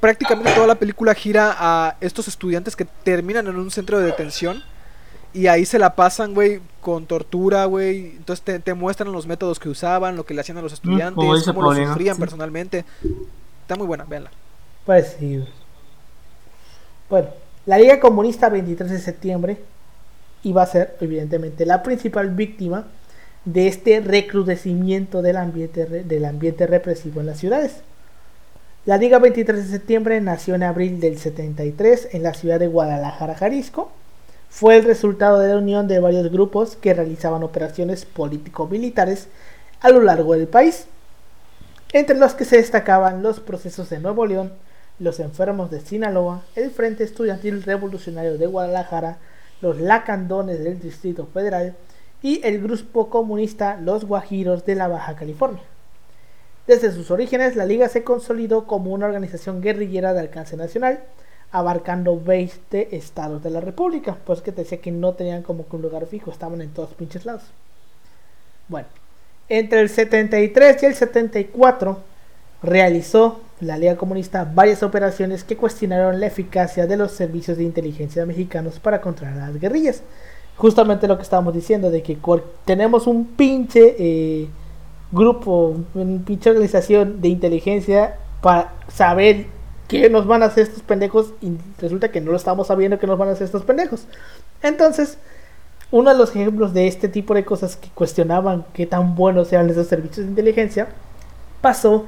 prácticamente toda la película gira a estos estudiantes que terminan en un centro de detención y ahí se la pasan, güey, con tortura, güey. Entonces te, te muestran los métodos que usaban, lo que le hacían a los estudiantes, como dice cómo lo sufrían sí. personalmente. Está muy buena, véanla. Pues sí. Bueno, la Liga Comunista 23 de septiembre iba a ser, evidentemente, la principal víctima de este recrudecimiento del ambiente, del ambiente represivo en las ciudades. La Liga 23 de septiembre nació en abril del 73 en la ciudad de Guadalajara, Jalisco. Fue el resultado de la unión de varios grupos que realizaban operaciones político-militares a lo largo del país, entre los que se destacaban los procesos de Nuevo León, los enfermos de Sinaloa, el Frente Estudiantil Revolucionario de Guadalajara, los lacandones del Distrito Federal y el grupo comunista Los Guajiros de la Baja California. Desde sus orígenes, la Liga se consolidó como una organización guerrillera de alcance nacional, abarcando 20 estados de la República, pues que te decía que no tenían como que un lugar fijo, estaban en todos pinches lados. Bueno, entre el 73 y el 74 realizó la Liga Comunista varias operaciones que cuestionaron la eficacia de los servicios de inteligencia mexicanos para controlar a las guerrillas. Justamente lo que estábamos diciendo, de que tenemos un pinche eh, grupo, una pinche organización de inteligencia para saber qué nos van a hacer estos pendejos y resulta que no lo estamos sabiendo que nos van a hacer estos pendejos. Entonces, uno de los ejemplos de este tipo de cosas que cuestionaban qué tan buenos eran esos servicios de inteligencia pasó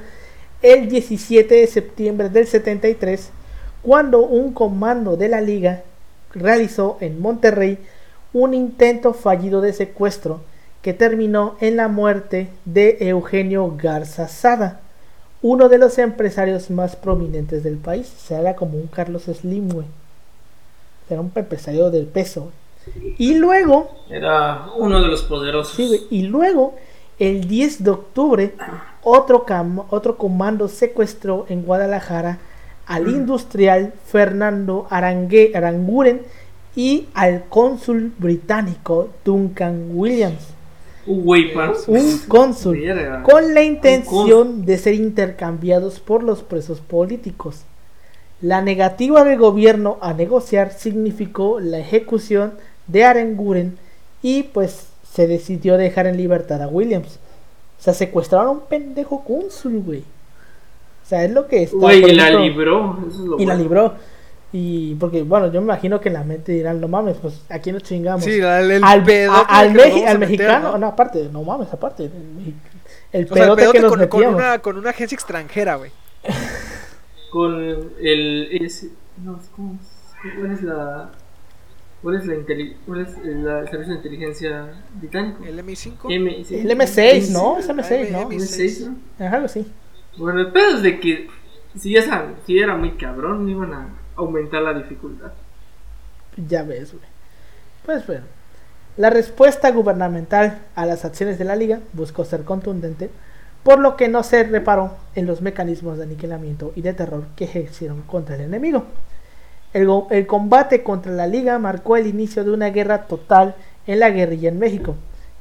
el 17 de septiembre del 73 cuando un comando de la liga realizó en Monterrey un intento fallido de secuestro que terminó en la muerte de Eugenio Garza Sada, uno de los empresarios más prominentes del país. O sea, como un Carlos Slim, güey. Era un empresario del peso. Y luego, Era uno de los poderosos. Sí. Y luego, el 10 de octubre, otro, cam- otro comando secuestró en Guadalajara al industrial Fernando Arangue- Aranguren y al cónsul británico Duncan Williams. Un cónsul con la intención de ser intercambiados por los presos políticos. La negativa del gobierno a negociar significó la ejecución de Aranguren y pues se decidió dejar en libertad a Williams. O sea, secuestraron a un pendejo cónsul, güey. O sea, es lo que está. Güey, y la libró. Eso es lo Y la libró. Y porque, bueno, yo me imagino que en la mente dirán, no mames, pues aquí nos chingamos Sí, el, el al, pedote a- al, a al meter, mexicano, ¿no? no, aparte, no mames, aparte. El, el O sea, el pedote pedote que nos con, con una, con una agencia extranjera, güey. Con el. Ese, no, ¿cómo es? ¿Cuál es la.? ¿Cuál es, la cuál es el, la- el servicio de inteligencia británico? El M5. M, sí. El M6, ¿no? Es Ah, M6, ¿no? M- M6, ¿no? Ajá, algo así. Bueno, el pedo es de que si ya saben, si era muy cabrón, iban a aumentar la dificultad. Ya ves, güey. Pues bueno. La respuesta gubernamental a las acciones de la liga buscó ser contundente, por lo que no se reparó en los mecanismos de aniquilamiento y de terror que ejercieron contra el enemigo. El, combate contra la liga marcó el inicio de una guerra total en la guerrilla en México,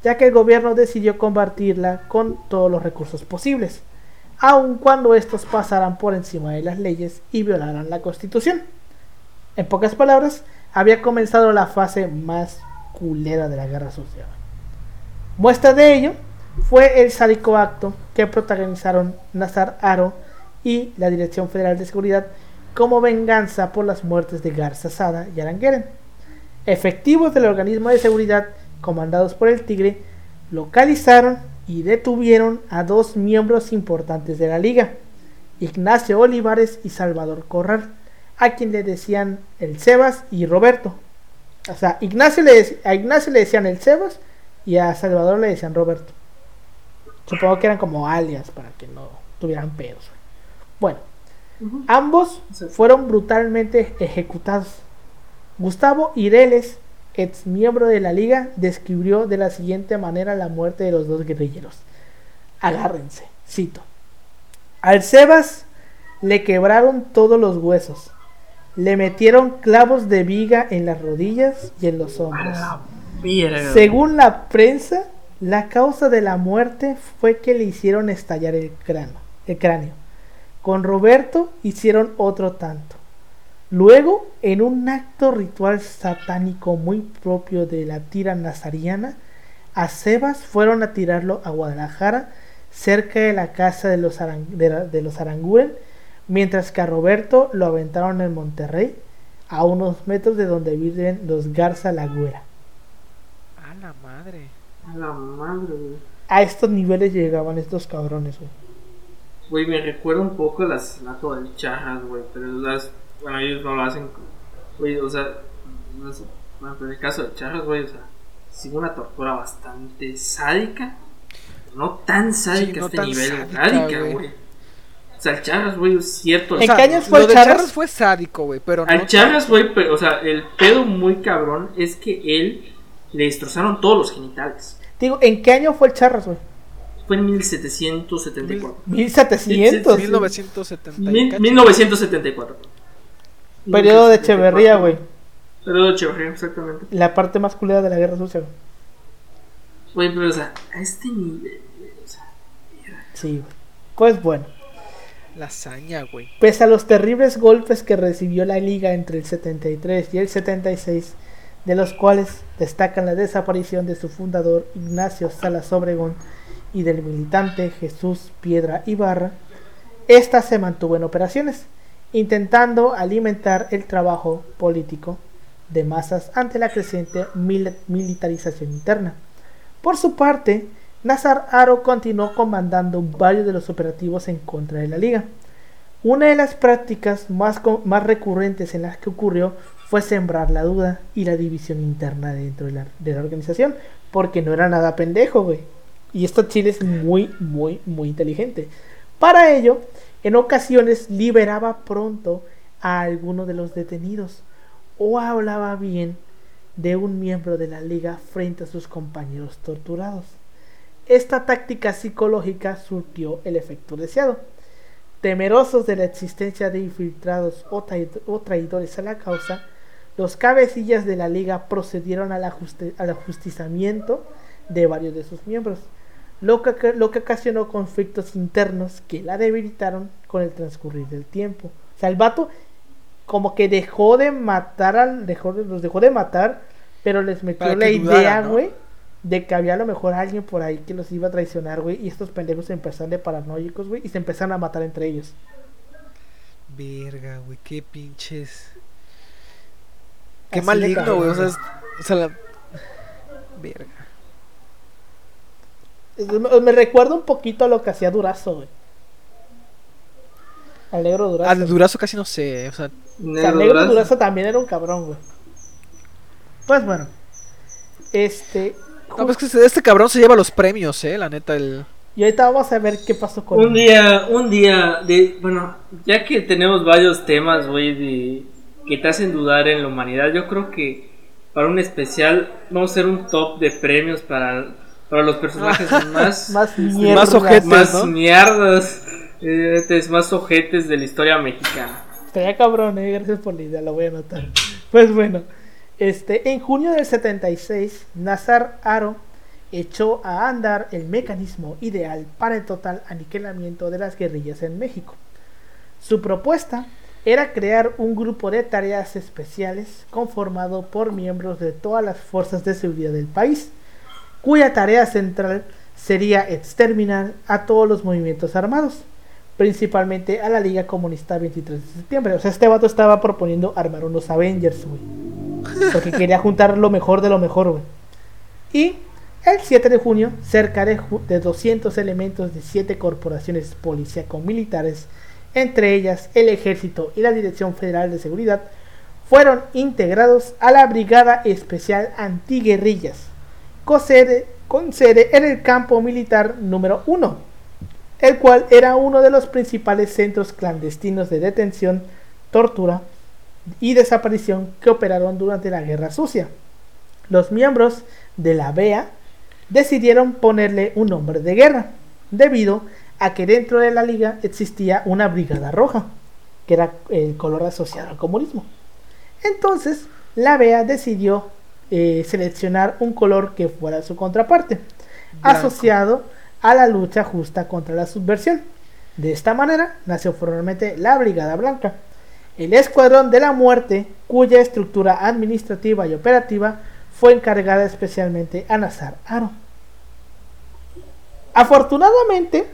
ya que el gobierno decidió combatirla con todos los recursos posibles, aun cuando estos pasaran por encima de las leyes y violaran la constitución. En pocas palabras, había comenzado la fase más culera de la guerra social. Muestra de ello fue el sádico acto que protagonizaron Nazar Aro y la Dirección Federal de Seguridad como venganza por las muertes de Garza Sada y Arangueren. Efectivos del organismo de seguridad comandados por el Tigre localizaron y detuvieron a dos miembros importantes de la liga, Ignacio Olivares y Salvador Corral, a quien le decían el Sebas y Roberto. O sea, Ignacio le a Ignacio le decían el Sebas y a Salvador le decían Roberto. Supongo que eran como alias para que no tuvieran pedos. Bueno, Ambos Sí. fueron brutalmente ejecutados. Gustavo Ireles, ex miembro de la liga, describió de la siguiente manera la muerte de los dos guerrilleros. Agárrense, cito. Al Sebas le quebraron todos los huesos. Le metieron clavos de viga en las rodillas y en los hombros. Según la prensa, la causa de la muerte fue que le hicieron estallar el cráneo. El cráneo. Con Roberto hicieron otro tanto. Luego, en un acto ritual satánico muy propio de la tira nazariana, a Sebas fueron a tirarlo a Guadalajara, cerca de la casa de los, Aran- de la- de los Aranguren, mientras que a Roberto lo aventaron en Monterrey, a unos metros de donde viven los Garza Lagüera. A la madre. A la madre, güey. A estos niveles llegaban estos cabrones, güey. Güey, me recuerda un poco del Charras, güey. Pero las. Bueno, ellos no lo hacen. Güey, o sea. No sé, bueno, pero en el caso de Charras, güey, o sea. Sí, una tortura bastante sádica. No tan sádica Sí, a este tan nivel, sádica, güey. O sea, el Charras, güey, es cierto. ¿En o sea, qué años fue lo el de Charras? Charras fue sádico, güey, pero no. Al Charras, güey, pero, o sea, el pedo muy cabrón es que él le destrozaron todos los genitales. Digo, ¿en qué año fue el Charras, güey? Fue en 1774. 1700. Sí, sí, 1970. y Mil- cacho. 1974. Periodo de Echeverría, güey. Periodo de Echeverría, exactamente. La parte más culera de la guerra sucia, güey. Güey, pero o sea, a este nivel, o sea, Sí, güey. Pues bueno. La hazaña, güey. Pese a los terribles golpes que recibió la liga entre el 73 y el 76, de los cuales destacan la desaparición de su fundador Ignacio Salas Obregón y del militante Jesús Piedra Ibarra, esta se mantuvo en operaciones, intentando alimentar el trabajo político de masas ante la creciente mil- militarización interna. Por su parte, Nazar Aro continuó comandando varios de los operativos en contra de la liga. Una de las prácticas más, más recurrentes en las que ocurrió fue sembrar la duda y la división interna dentro de la, de la organización, porque no era nada pendejo, güey. Y esto Chile es muy, muy, muy inteligente. Para ello, en ocasiones liberaba pronto a alguno de los detenidos o hablaba bien de un miembro de la liga frente a sus compañeros torturados. Esta táctica psicológica surtió el efecto deseado. Temerosos de la existencia de infiltrados o, o traidores a la causa, los cabecillas de la liga procedieron al, ajuste- al ajustizamiento de varios de sus miembros, lo que, lo que ocasionó conflictos internos que la debilitaron con el transcurrir del tiempo. O sea, el vato como que dejó de matar al, dejó, de- los dejó de matar, pero les metió Para la idea, güey, de que había a lo mejor alguien por ahí que los iba a traicionar, güey, y estos pendejos se empezaron de paranoicos, güey, y se empezaron a matar entre ellos. Verga, güey, qué pinches. Qué Así maligno, güey. O sea, es- o sea, la. Verga. Me, recuerda un poquito a lo que hacía Durazo, güey. Al negro Durazo. Ah, de Durazo casi no sé. O sea, O sea, negro el negro Durazo. Durazo también era un cabrón, güey. Pues bueno. Este. No, pues que este, este cabrón se lleva los premios, eh, la neta, el... Y ahorita vamos a ver qué pasó con Un día, un día de, bueno, ya que tenemos varios temas, güey, de que te hacen dudar en la humanidad, yo creo que para un especial vamos a hacer un top de premios para, para los personajes más más este, mierda. más ojetes, más ¿no? mierdas, eh, más ojetes de la historia mexicana. Estaría cabrón, eh, gracias por la idea, lo voy a anotar. Pues bueno, este, en junio del 76, Nazar Aro echó a andar el mecanismo ideal para el total aniquilamiento de las guerrillas en México. Su propuesta era crear un grupo de tareas especiales conformado por miembros de todas las fuerzas de seguridad del país, cuya tarea central sería exterminar a todos los movimientos armados, principalmente a la Liga Comunista 23 de septiembre. O sea, este vato estaba proponiendo armar unos Avengers, güey. Porque quería juntar lo mejor de lo mejor, güey. Y el 7 de junio, cerca de, ju- de 200 elementos de 7 corporaciones policíaco-militares, entre ellas el Ejército y la Dirección Federal de Seguridad, fueron integrados a la Brigada Especial Antiguerrillas, con sede, en el campo militar número 1, el cual era uno de los principales centros clandestinos de detención, tortura y desaparición que operaron durante la Guerra Sucia. Los miembros de la BEA decidieron ponerle un nombre de guerra, debido a que dentro de la liga existía una brigada roja, que era el color asociado al comunismo. Entonces, la BEA decidió eh, seleccionar un color que fuera su contraparte, asociado a la lucha justa contra la subversión. De esta manera nació formalmente la Brigada Blanca, el Escuadrón de la Muerte, cuya estructura administrativa y operativa fue encargada especialmente a Nazar Aro. Afortunadamente,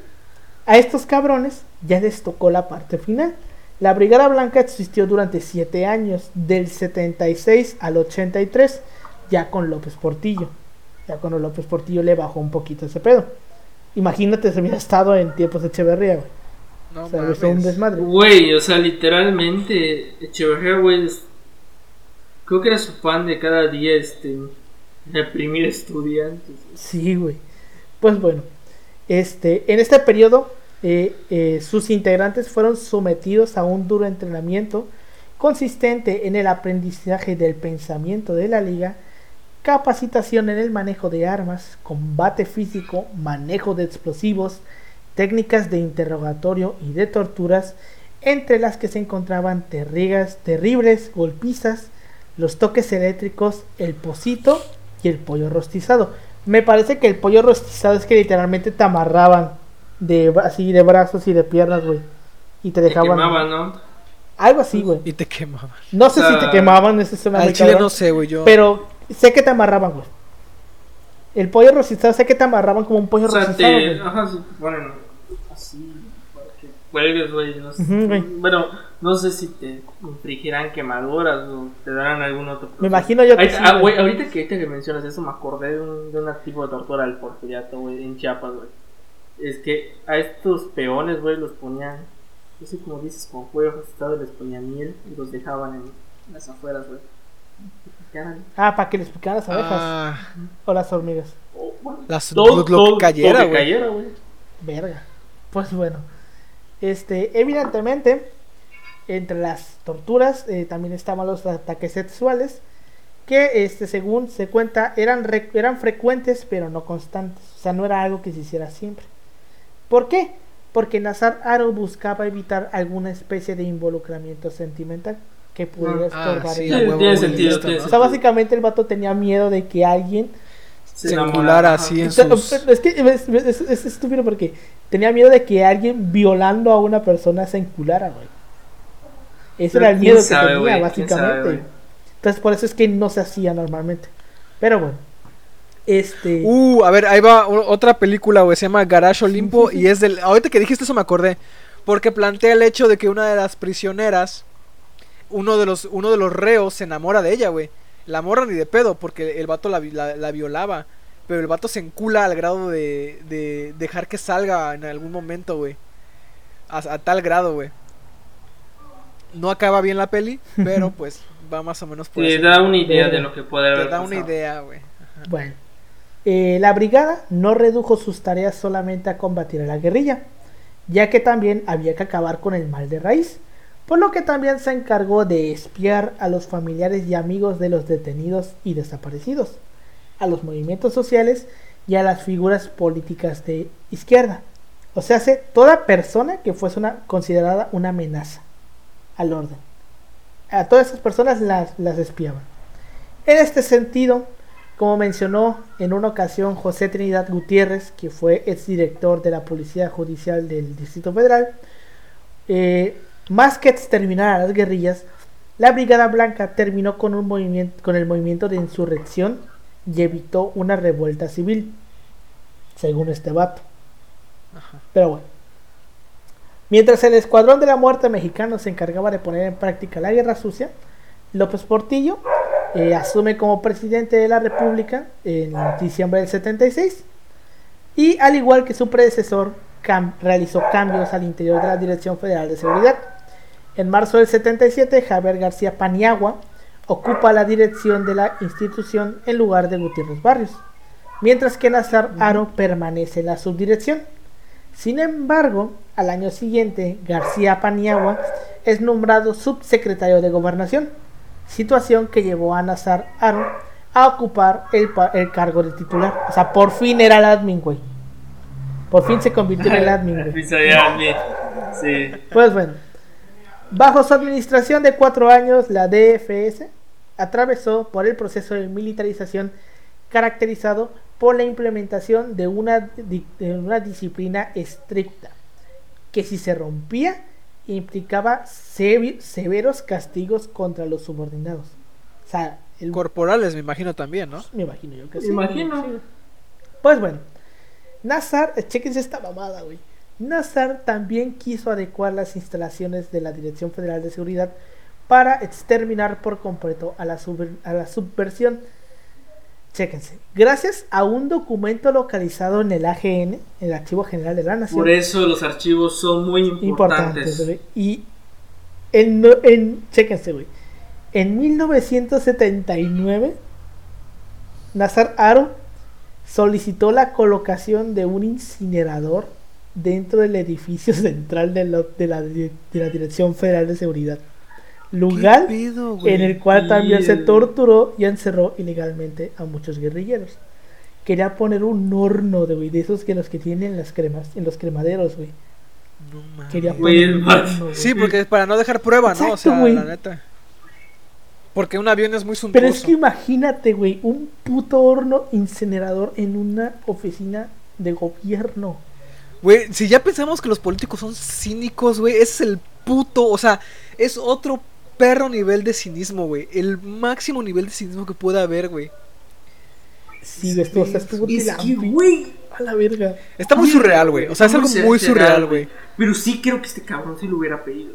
a estos cabrones ya les tocó la parte final. La Brigada Blanca existió durante 7 años, del 76 al 83, ya con López Portillo. Ya cuando López Portillo le bajó un poquito ese pedo. Imagínate si hubiera estado en tiempos de Echeverría, güey. No o sea, sido un mames. desmadre. Güey, o sea, literalmente, Echeverría, güey, es- creo que era su fan de cada día, este, reprimir estudiantes. Sí, güey. Pues bueno, este, en este periodo eh, eh, sus integrantes fueron sometidos a un duro entrenamiento consistente en el aprendizaje del pensamiento de la liga, capacitación en el manejo de armas, combate físico, manejo de explosivos, técnicas de interrogatorio y de torturas, entre las que se encontraban terrigas, terribles golpizas, los toques eléctricos, el pocito y el pollo rostizado. Me parece que el pollo rostizado es que literalmente te amarraban de así de brazos y de piernas, güey. Y te Te dejaban quemaba, ¿no? algo así, güey. Y te quemaban. No sé O sea, si te quemaban, eso suena Al muy chile no sé, güey, yo... pero sé que te amarraban, güey. El pollo rostizado sé que te amarraban como un pollo O sea, rostizado, te, ajá, ponen así, para que cuelgues, güey, no sé. Bueno, no sé si te infligirán quemaduras o te darán algún otro Me imagino yo que Ahí- sí, ah, güey. ahorita que, ahorita que mencionas eso, me acordé de un, de un tipo de tortura del porfiriato, güey, en Chiapas, güey. Es que a estos peones, güey, los ponían, no sé cómo dices, con fuego rostizado, les ponían miel y los dejaban en las afueras, güey. Ah, para que les picaran las abejas Ah, o las hormigas. Oh, bueno, las, todo- lo, todo- que güey. cayera, güey. Verga. Pues bueno. Este, evidentemente, entre las torturas eh, también estaban los ataques sexuales. Que este, según se cuenta, eran, re- eran frecuentes pero no constantes. O sea, no era algo que se hiciera siempre. ¿Por qué? Porque Nazar Aro buscaba evitar alguna especie de involucramiento sentimental que pudiera Ah, estorbar sí, el- Tiene- sentido, listo, tiene ¿no? O sea, básicamente el vato tenía miedo de que alguien Se enamora, enculara ajá. así en sus... Es que es, es- es estúpido porque tenía miedo de que alguien violando a una persona se enculara, güey. Ese Pero era el miedo que tenía, sabe, básicamente. Entonces, por eso es que no se hacía normalmente. Pero bueno. Este. Uh, a ver, ahí va otra película, güey, se llama Garage Olimpo y es del... Ahorita que dijiste eso me acordé, porque plantea el hecho de que una de las prisioneras, uno de los, uno de los reos se enamora de ella, güey. La morra ni de pedo, porque el vato la, la- la violaba, pero el vato se encula al grado de, de dejar que salga en algún momento, güey. A, a tal grado, güey. No acaba bien la peli, pero pues va más o menos por Te da una idea de lo que puede haber te da una idea, güey. Bueno, eh, la brigada no redujo sus tareas solamente a combatir a la guerrilla, ya que también había que acabar con el mal de raíz, por lo que también se encargó de espiar a los familiares y amigos de los detenidos y desaparecidos, a los movimientos sociales y a las figuras políticas de izquierda. O sea, hace toda persona que fuese considerada una amenaza al orden. A todas esas personas las, las espiaban. En este sentido, como mencionó en una ocasión José Trinidad Gutiérrez, que fue exdirector de la Policía Judicial del Distrito Federal, eh, más que exterminar a las guerrillas, la Brigada Blanca terminó con, un movimiento, con el movimiento de insurrección y evitó una revuelta civil, según este vato. Ajá. Pero bueno. Mientras el Escuadrón de la Muerte mexicano se encargaba de poner en práctica la guerra sucia, López Portillo eh, asume como presidente de la República en diciembre del 76 y al igual que su predecesor cam- realizó cambios al interior de la Dirección Federal de Seguridad. En marzo del 77 Javier García Paniagua ocupa la dirección de la institución en lugar de Gutiérrez Barrios, mientras que Nazar Aro permanece en la subdirección. Sin embargo, al año siguiente, García Paniagua es nombrado subsecretario de Gobernación, situación que llevó a Nazar Aro a ocupar el, el cargo de titular. O sea, por fin era el admin, güey. Por fin se convirtió en el admin, güey. Sí. Pues bueno, bajo su administración de cuatro años, la DFS atravesó por el proceso de militarización caracterizado por la implementación de una, de una disciplina estricta, que si se rompía implicaba severos castigos contra los subordinados. O sea, el, Corporales, me imagino también, ¿no? me imagino yo que Me sí. imagino. sí. Pues bueno, Nazar, chequense esta mamada, güey. Nazar también quiso adecuar las instalaciones de la Dirección Federal de Seguridad para exterminar por completo a la, subver- a la subversión. Chéquense. Gracias a un documento localizado en el AGN, en el Archivo General de la Nación Por eso los archivos son muy importantes, importantes. Y en, en chéquense, güey. En 1979, Nazar Aro solicitó la colocación de un incinerador dentro del edificio central de, lo- de la, de la Dirección Federal de Seguridad. Lugar en el cual también se torturó y encerró ilegalmente a muchos guerrilleros. Quería poner un horno de, güey, de esos que los que tienen las cremas, en los cremaderos, güey. No mames. Quería poner un horno. Sí, porque es para no dejar prueba, ¿no? o sea, güey. la neta. Porque un avión es muy suntuoso. Pero es que imagínate, güey, un puto horno incinerador en una oficina de gobierno. Güey, si ya pensamos que los políticos son cínicos, güey, ese es el puto, o sea, es otro perro nivel de cinismo, güey. El máximo nivel de cinismo que pueda haber, güey. Sí, esto, o sea, estuvo Es que, güey. A la verga. Está muy surreal, güey. O sea, es algo muy surreal, güey. Pero sí creo que este cabrón sí lo hubiera pedido.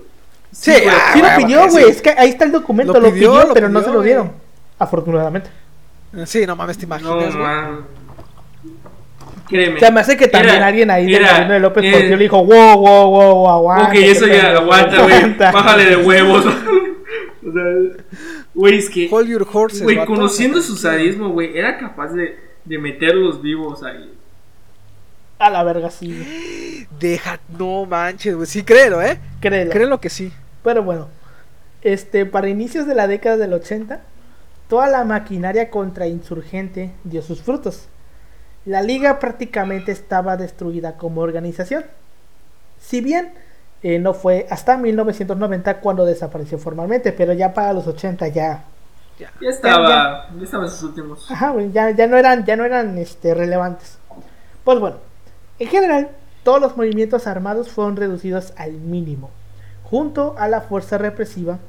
Sí, güey. ah, Sí lo güey, pidió, güey. sí. Es que ahí está el documento. Lo Lo pidió, pidió, lo pero no pidió, se lo güey. dieron. Afortunadamente. Sí, no mames, te No, imaginas, güey. man. Créeme. O sea, me hace que también Era- alguien ahí del era- gobierno de López eh, Portillo le dijo, wow, wow, wow, aguanta. Ok, eso ya, aguanta, güey. aguanta". Bájale de huevos. o sea, güey, es que. Hold your horses, Güey, conociendo su sadismo, güey, era capaz de, de meterlos vivos ahí. A la verga, sí. Deja, no manches, güey. Sí, créelo, ¿eh? Créelo. Créelo que sí. Pero bueno, este, para inicios de la década del 80, toda la maquinaria contrainsurgente dio sus frutos. La liga prácticamente estaba destruida como organización. Si bien eh, no fue hasta 1990 cuando desapareció formalmente, pero ya para los 80 ya, Ya. Ya estaba, ya estaba en sus últimos. Ajá, ya, ya no eran, ya no eran este, relevantes. Pues bueno, en general, todos los movimientos armados fueron reducidos al mínimo. Junto a la fuerza represiva,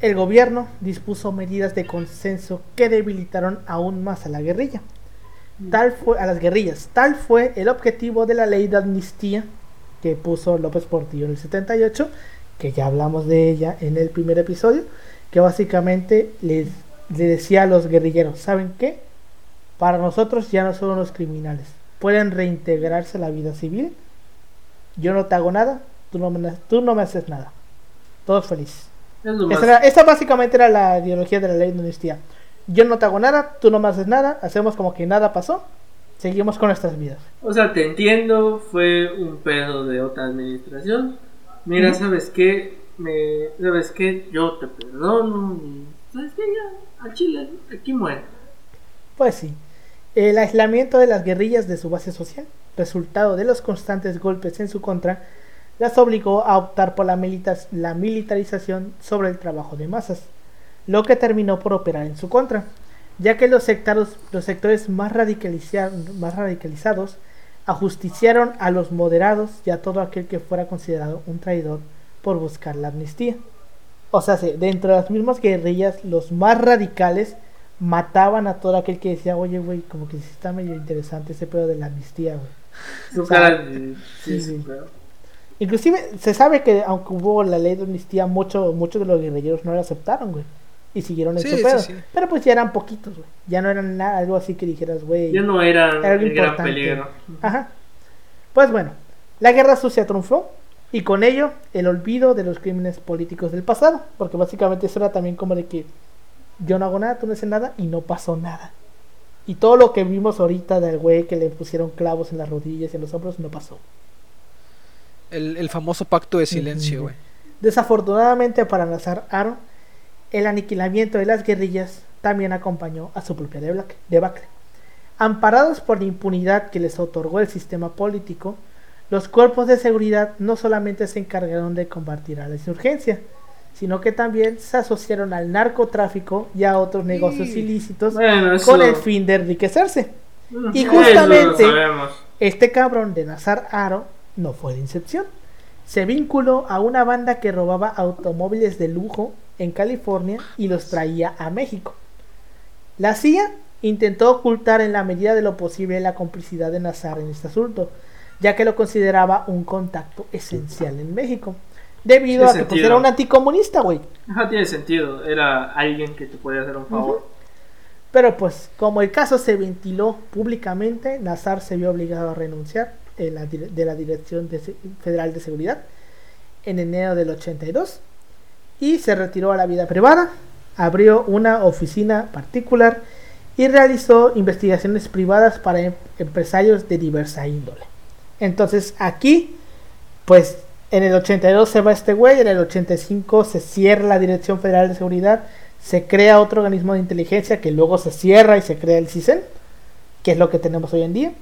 el gobierno dispuso medidas de consenso que debilitaron aún más a la guerrilla. Tal fue a las guerrillas. Tal fue el objetivo de la ley de amnistía que puso López Portillo en el 78, que ya hablamos de ella en el primer episodio, que básicamente les, le decía a los guerrilleros, ¿saben qué? Para nosotros ya no son unos criminales. Pueden reintegrarse a la vida civil. Yo no te hago nada, tú no me, tú no me haces nada. Todos felices. Es lo Esa, más- era- esa básicamente era la ideología de la ley de amnistía. Yo no te hago nada, tú no me haces nada, hacemos como que nada pasó, seguimos con nuestras vidas. O sea, te entiendo, fue un pedo de otra administración. Mira. ¿sabes qué? Me, ¿Sabes qué? Yo te perdono. ¿Sabes qué? Ya, a Chile, aquí muere. Pues sí, el aislamiento de las guerrillas de su base social, resultado de los constantes golpes en su contra, las obligó a optar por la, militas- la militarización sobre el trabajo de masas, lo que terminó por operar en su contra, ya que los, sectaros- los sectores más, radicaliza- más radicalizados ajusticiaron a los moderados y a todo aquel que fuera considerado un traidor por buscar la amnistía. O sea, dentro de las mismas guerrillas, los más radicales mataban a todo aquel que decía, oye, güey, como que sí está medio interesante ese pedo de la amnistía, güey. O sea, sí, sí. Inclusive se sabe que aunque hubo la ley de amnistía, mucho- muchos de los guerrilleros no la aceptaron, güey. Y siguieron en Sí, su sí, pedo. sí. Pero pues ya eran poquitos, güey. Ya no eran nada, algo así que dijeras, güey. Ya no eran Era algo el gran importante. peligro. Ajá. Pues bueno, la guerra sucia triunfó y con ello el olvido de los crímenes políticos del pasado, porque básicamente eso era también como de que yo no hago nada, tú no haces nada y no pasó nada. Y todo lo que vimos ahorita del güey que le pusieron clavos en las rodillas y en los hombros no pasó. El, el famoso pacto de silencio, güey. Desafortunadamente para Nazar Aro, el aniquilamiento de las guerrillas también acompañó a su propia debacle. Amparados por la impunidad que les otorgó el sistema político, los cuerpos de seguridad no solamente se encargaron de combatir a la insurgencia, sino que también se asociaron al narcotráfico y a otros negocios ilícitos Bueno, eso. con el fin de enriquecerse. Y justamente-. Este cabrón de Nazar Aro no fue de incepción. Se vinculó a una banda que robaba automóviles de lujo en California y los traía a México. La CIA intentó ocultar en la medida de lo posible la complicidad de Nazar en este asunto, ya que lo consideraba un contacto esencial en México, debido Tiene a que pues, era un anticomunista, güey. Ajá, tiene sentido. Era alguien que te podía hacer un favor. Pero pues, como el caso se ventiló públicamente, Nazar se vio obligado a renunciar la de la Dirección de Federal de Seguridad en enero del 82 y se retiró a la vida privada, abrió una oficina particular y realizó investigaciones privadas para em- empresarios de diversa índole. Entonces aquí, pues en el 82 se va este güey, en el 85 se cierra la Dirección Federal de Seguridad, se crea otro organismo de inteligencia que luego se cierra y se crea el CISEN, que es lo que tenemos hoy en día.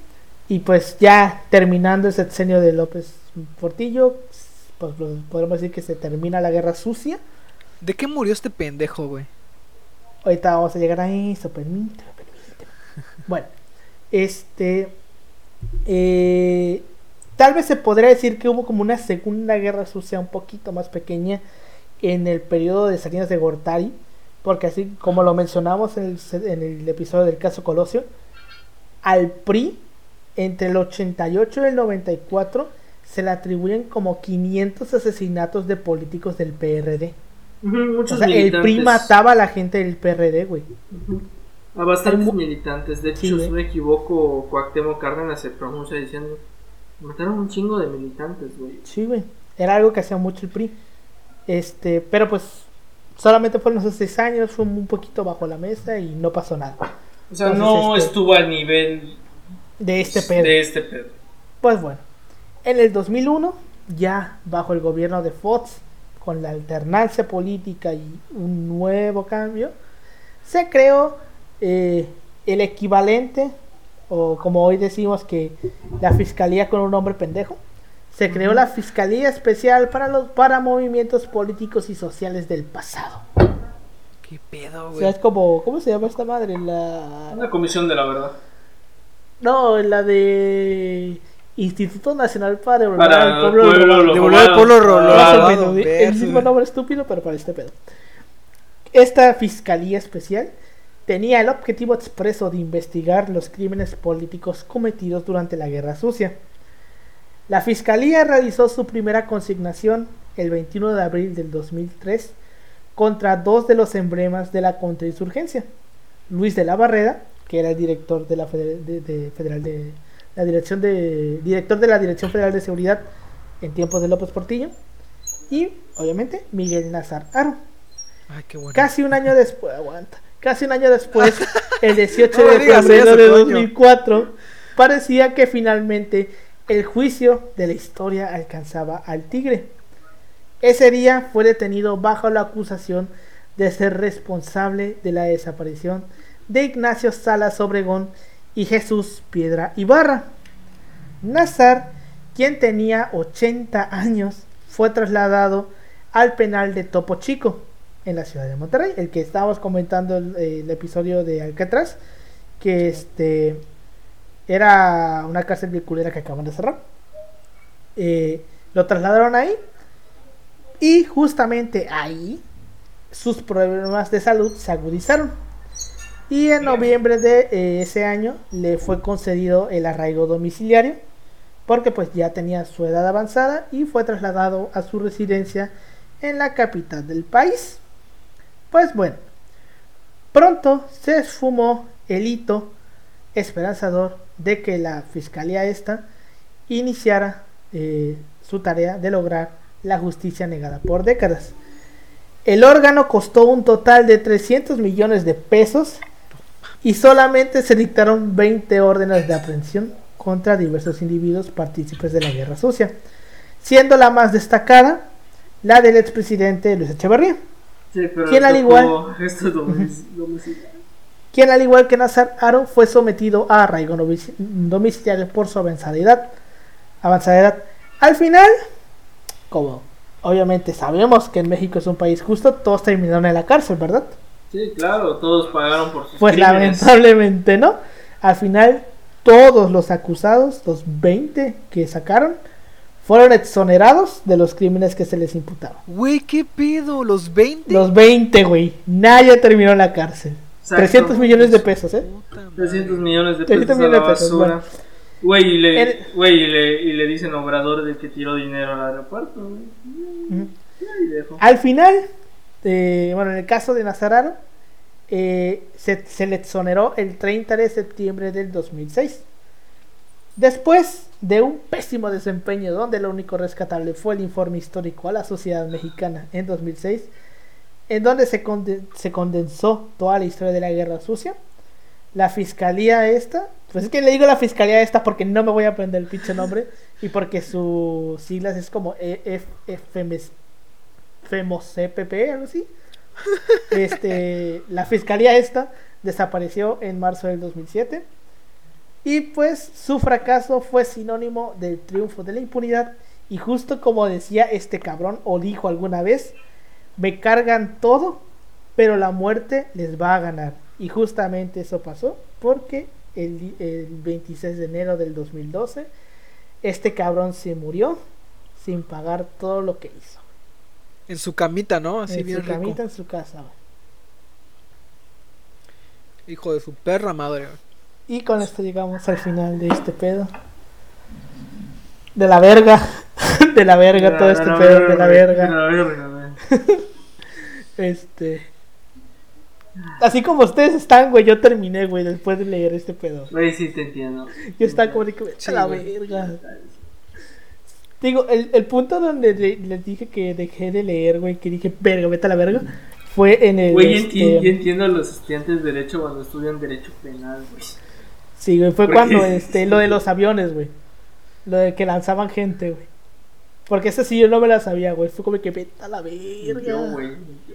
Y pues ya terminando el sexenio de López Portillo, podemos decir que se termina la guerra sucia. ¿De qué murió este pendejo, güey? Ahorita vamos a llegar a eso, permíteme, permíteme. Bueno, este. eh, tal vez se podría decir que hubo como una segunda guerra sucia un poquito más pequeña en el periodo de Salinas de Gortari, porque así como lo mencionamos en el, se- en el episodio del caso Colosio, al PRI entre el 88 y el 94 se le atribuyen como 500 asesinatos de políticos del PRD. Muchos O sea, el PRI mataba a la gente del PRD, güey. A bastantes militantes. De hecho, Sí, si me equivoco, Cuauhtémoc Cárdenas se pronuncia diciendo: Mataron un chingo de militantes, güey. Sí, güey. Era algo que hacía mucho el PRI. Este, pero pues solamente fueron esos seis años, fue un poquito bajo la mesa y no pasó nada. O sea, Entonces, no este- estuvo al nivel De este pedo. de este pedo. Pues bueno, en el 2001, ya bajo el gobierno de Fox, con la alternancia política y un nuevo cambio, se creó eh, el equivalente, o como hoy decimos que la fiscalía con un nombre pendejo, se creó la Fiscalía Especial para los para movimientos políticos y sociales del pasado. ¿Qué pedo, O güey? sea, es como, ¿cómo se llama esta madre? La... Una comisión de la verdad. No, la de Instituto Nacional para devolver Para al pueblo, Devolver el pueblo robado, ¿sí? el mismo nombre estúpido, pero para este pedo. Esta fiscalía especial tenía el objetivo expreso de investigar los crímenes políticos cometidos durante la Guerra Sucia. La fiscalía realizó su primera consignación el 21 de abril del 2003 contra dos de los emblemas de la contrainsurgencia. Luis de la Barrera, que era el director de la feder- de- de- federal de la dirección de director de la Dirección Federal de Seguridad en tiempos de López Portillo, y obviamente Miguel Nazar Aro. Ay, qué bueno. Casi un año después, aguanta. Casi un año después, el 18 No de febrero eso, de coño. 2004, parecía que finalmente el juicio de la historia alcanzaba al tigre. Ese día fue detenido bajo la acusación de ser responsable de la desaparición de Ignacio Salas Obregón y Jesús Piedra Ibarra. Nazar, quien tenía 80 años, fue trasladado al penal de Topo Chico en la ciudad de Monterrey, el que estábamos comentando el, el episodio de Alcatraz, que este era una cárcel de culera que acaban de cerrar. Eh, lo trasladaron ahí y justamente ahí sus problemas de salud se agudizaron. Y en noviembre de eh, ese año le fue concedido el arraigo domiciliario porque pues ya tenía su edad avanzada y fue trasladado a su residencia en la capital del país. Pues bueno, pronto se esfumó el hito esperanzador de que la fiscalía esta iniciara eh, su tarea de lograr la justicia negada por décadas. El órgano costó un total de 300 millones de pesos y solamente se dictaron 20 órdenes de aprehensión contra diversos individuos partícipes de la guerra sucia, siendo la más destacada la del expresidente Luis Echeverría, Sí, pero ¿Quién al igual? Quien al igual que Nazar Aro fue sometido a arraigo domici- domiciliario por su avanzada edad. Avanzada edad. Al final, como obviamente sabemos que en México es un país justo, todos terminaron en la cárcel, ¿verdad? Sí, claro, todos pagaron por sus Pues crímenes. lamentablemente no. Al final, todos los acusados, los 20 que sacaron, fueron exonerados de los crímenes que se les imputaban. Güey, ¿qué pedo? ¿Los 20? Los 20, güey. Nadie terminó en la cárcel. Exacto. 300 millones de pesos, ¿eh? Puta madre. 300 millones de 300 pesos a la millones de pesos, bueno. Güey, y le, El- güey, y le, y le dicen obrador de que tiró dinero al aeropuerto. güey. Ujú. Y ahí dejo. Al final, eh, bueno, en el caso de Nazararo, eh, se, le exoneró el 30 de septiembre del 2006. Después de un pésimo desempeño donde lo único rescatable fue el informe histórico a la sociedad mexicana en 2006, en donde se, se condensó toda la historia de la guerra sucia, la fiscalía esta, pues es que le digo la fiscalía esta porque no me voy a aprender el pinche nombre y porque sus siglas es como E, FEMOCPP, algo así. Este, la fiscalía esta desapareció en marzo del 2007 y pues su fracaso fue sinónimo del triunfo de la impunidad y justo como decía este cabrón o dijo alguna vez, me cargan todo, pero la muerte les va a ganar. Y justamente eso pasó porque el, el 26 de enero del 2012 este cabrón se murió sin pagar todo lo que hizo En su camita, ¿no? Así en bien su rico. camita en su casa. güey. Hijo de su perra madre. güey. Y con esto llegamos al final de este pedo. De la verga. de la verga, todo este pedo de la verga. De la verga, güey. Este. Así como ustedes están, güey, yo terminé, güey, después de leer este pedo. Güey, sí te entiendo. Yo estaba como de que a la güey. verga. Digo, el, el punto donde le- les dije que dejé de leer, güey, que dije, verga, vete a la verga, fue en el. Güey, este, yo entiendo a los estudiantes de Derecho cuando estudian Derecho Penal, güey. Sí, güey, fue Porque- cuando este, lo de los aviones, güey. Lo de que lanzaban gente, güey. Porque ese sí yo no me la sabía, güey. Fue como que vete a la verga. Yo, güey. yo.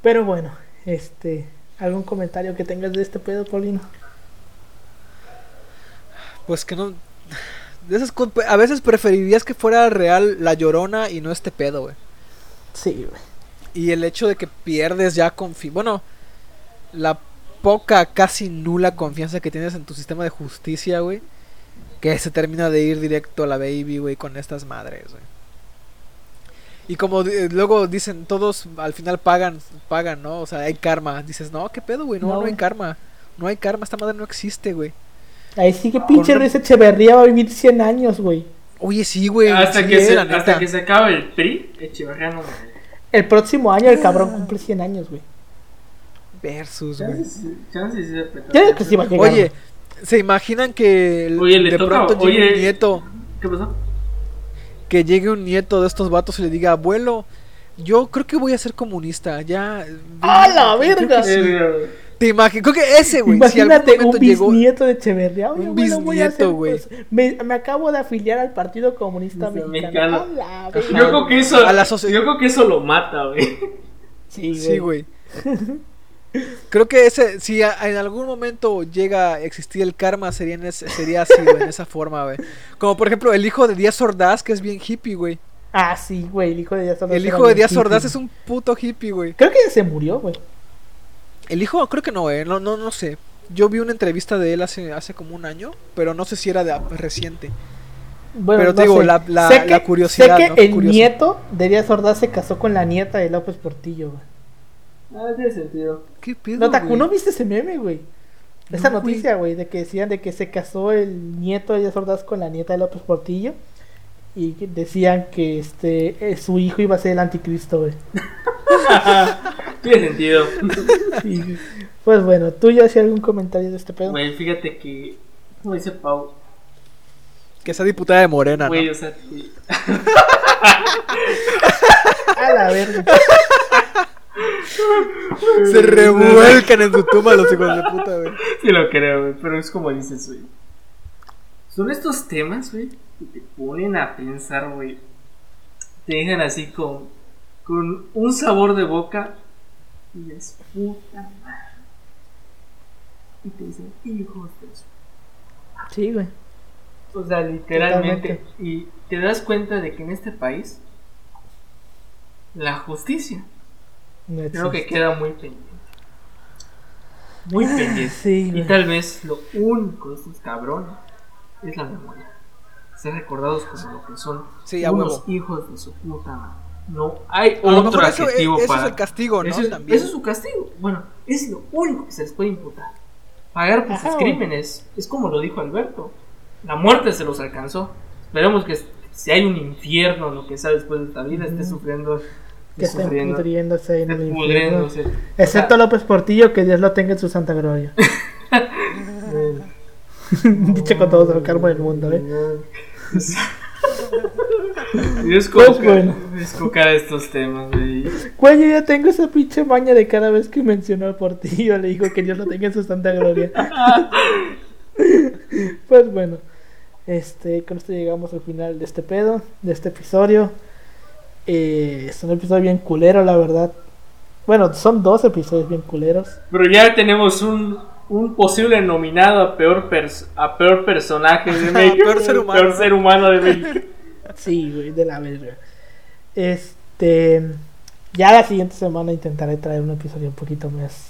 Pero bueno, este. ¿Algún comentario que tengas de este pedo, Paulino? Pues que no. De esas co- a veces preferirías que fuera real la llorona y no este pedo, güey. Sí, güey. Y el hecho de que pierdes ya confianza. Bueno, la poca, casi nula confianza que tienes en tu sistema de justicia, güey. Que se termina de ir directo a la baby, güey, con estas madres, güey. Y como di- luego dicen, todos al final pagan, pagan, ¿no? O sea, hay karma. Dices, no, ¿qué pedo, güey? No, No, no, hay karma. No hay karma, esta madre no existe, güey. Ahí sí que pinche Con- Luis Echeverría va a vivir 100 años, güey. Oye, sí, güey. hasta, sí, que eh, se, la hasta neta. que se acabe el PRI, Echeverría no muere. El próximo año el cabrón cumple 100 años, güey. Versus, güey. Digo que sí va a llegar. Oye, ¿se imaginan que el- Oye, le de toca- pronto llegue oye. un nieto ¿Qué pasó? que llegue un nieto de estos vatos y le diga, abuelo, yo creo que voy a ser comunista, ya. ¡A la verga! sí". Te imaginas, creo que ese, güey, si Imagínate un momento llegó... bisnieto de Echeverría. Oye, Un bisnieto, güey. pues, me, me acabo de afiliar al Partido Comunista Mexicano. Yo creo que eso, A la yo creo que eso lo mata, güey. Sí, Sí, güey. Creo que ese, si a- en algún momento llega a existir el karma, sería, en ese- sería así, güey, en esa forma, güey. Como por ejemplo el hijo de Díaz Ordaz, que es bien hippie, güey. Ah, sí, güey, el hijo de Díaz Ordaz. El hijo de Díaz hippie. Ordaz es un puto hippie, güey. Creo que ya se murió, güey. El hijo, creo que no, eh, no, no, no sé. Yo vi una entrevista de él hace, hace como un año, pero no sé si era de reciente. Bueno, Pero te no digo, sé. la- la- Sé la que- curiosidad, Sé ¿no? que el Curioso. nieto de Díaz Ordaz se casó con la nieta de López Portillo, güey. Ah, tiene sentido. ¿Qué pedo, No, Taku? ¿no viste ese meme, güey? Esa No, noticia, güey, de que decían de que se casó el nieto de Díaz Ordaz con la nieta de López Portillo. Y que decían que este eh, su hijo iba a ser el anticristo, güey. Tiene sentido. Pues bueno, ¿tú ya hacías algún comentario de este pedo? Güey, fíjate que, como dice Pau, Que sea diputada de Morena, güey, ¿no? o sea, que- A la verga. Se revuelcan en su tumba los hijos de puta, güey. sí lo creo, güey, pero es como dices, güey. Son estos temas, güey, que te ponen a pensar, güey. Te dejan así con, con un sabor de boca y es puta madre. Y te dicen, hijos de su Sí, güey. O sea, literalmente. Totalmente. Y te das cuenta de que en este país la justicia No creo que queda muy pendiente. Muy pendiente. Sí, Y güey. tal vez lo único de estos cabrones es la memoria. Ser recordados como lo que son Sí, unos huevo. hijos de su puta madre. No hay A lo otro mejor eso, adjetivo eso para. es el castigo, ¿no? Eso es, También. eso es su castigo. Bueno, es lo único que se les puede imputar. Pagar por sus crímenes. Es como lo dijo Alberto. La muerte se los alcanzó. Esperemos que si hay un infierno, lo que sea después de esta vida, esté sufriendo. Que estén sufriendo, pudriéndose en esté el infierno. Excepto O sea, López Portillo, que Dios lo tenga en su santa gloria. Dicho con todo el karma del mundo, ¿eh? Es Pues bueno. estos temas, güey. Güey, yo ya tengo esa pinche maña de cada vez que mencionó a Portillo, le dijo que Dios lo tenga en su santa gloria. pues bueno, este, con esto llegamos al final de este pedo, de este episodio. Eh, es un episodio bien culero, la verdad. Bueno, son dos episodios bien culeros. Pero ya tenemos un, un posible nominado a peor, pers- a peor personaje de México. Peor ser humano, Peor ¿no? ser humano de México. Sí, güey, de la verga. Este. Ya la siguiente semana intentaré traer un episodio un poquito más.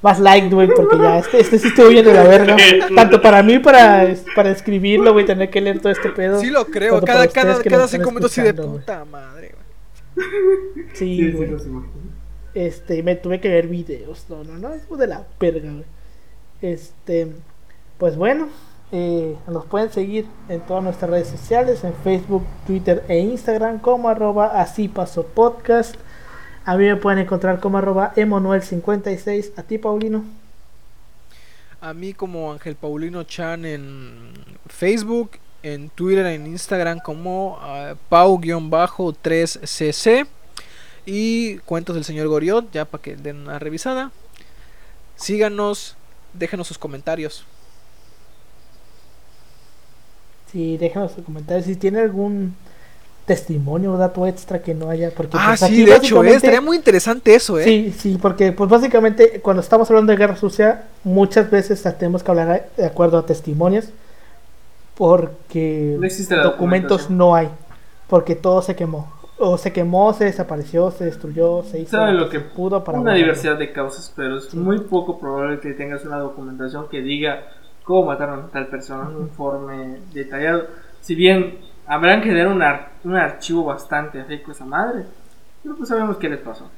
Más light, güey, porque ya este, este sí estuvo bien de la verga. Tanto para mí, para, para escribirlo, güey, tener que leer todo este pedo. Sí lo creo, cada, cada, cada cinco minutos así de puta madre, güey. Sí, Sí, sí, güey. imagino. Este, me tuve que ver videos. No, no, no, es de la verga. Este, pues bueno, eh, nos pueden seguir en todas nuestras redes sociales, en Facebook, Twitter e Instagram, como arroba así pasó podcast. A mí me pueden encontrar como arroba emanuel56. A ti, Paulino. A mí como Ángel Paulino Chan en Facebook, en Twitter, en Instagram como ah, Pau-3cc y Cuentos del Señor Goriot, ya para que den una revisada. Síganos, déjenos sus comentarios. Sí, déjenos sus comentarios. Si tiene algún testimonio o dato extra que no haya. Porque, Ah, pues, sí, aquí de hecho, eh, estaría muy interesante eso, ¿eh? Sí, sí, porque pues básicamente cuando estamos hablando de guerra sucia, muchas veces tenemos que hablar de acuerdo a testimonios, porque No documentos no hay, porque todo se quemó, o se quemó, se desapareció, se destruyó, se hizo Saben lo que pudo para una diversidad de causas, pero es muy poco probable que tengas una documentación que diga cómo mataron a tal persona, un informe detallado. Si bien habrán que dar un, ar- un archivo bastante rico a esa madre, pero pues sabemos qué les pasó.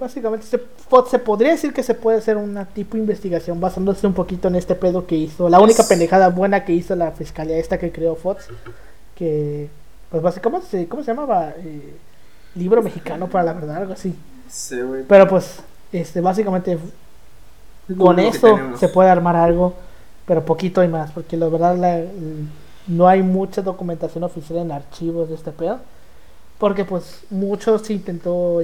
Básicamente se, se podría decir que se puede hacer una tipo de investigación basándose un poquito en este pedo que hizo, la única pendejada buena que hizo la fiscalía esta que creó Fox, que pues básicamente, ¿cómo se, cómo se llamaba? Eh, libro mexicano para la verdad, algo así. Sí, güey. Pero pues, este, básicamente con eso se puede armar algo, pero poquito y más, porque la verdad la, no hay mucha documentación oficial en archivos de este pedo. Porque pues mucho se intentó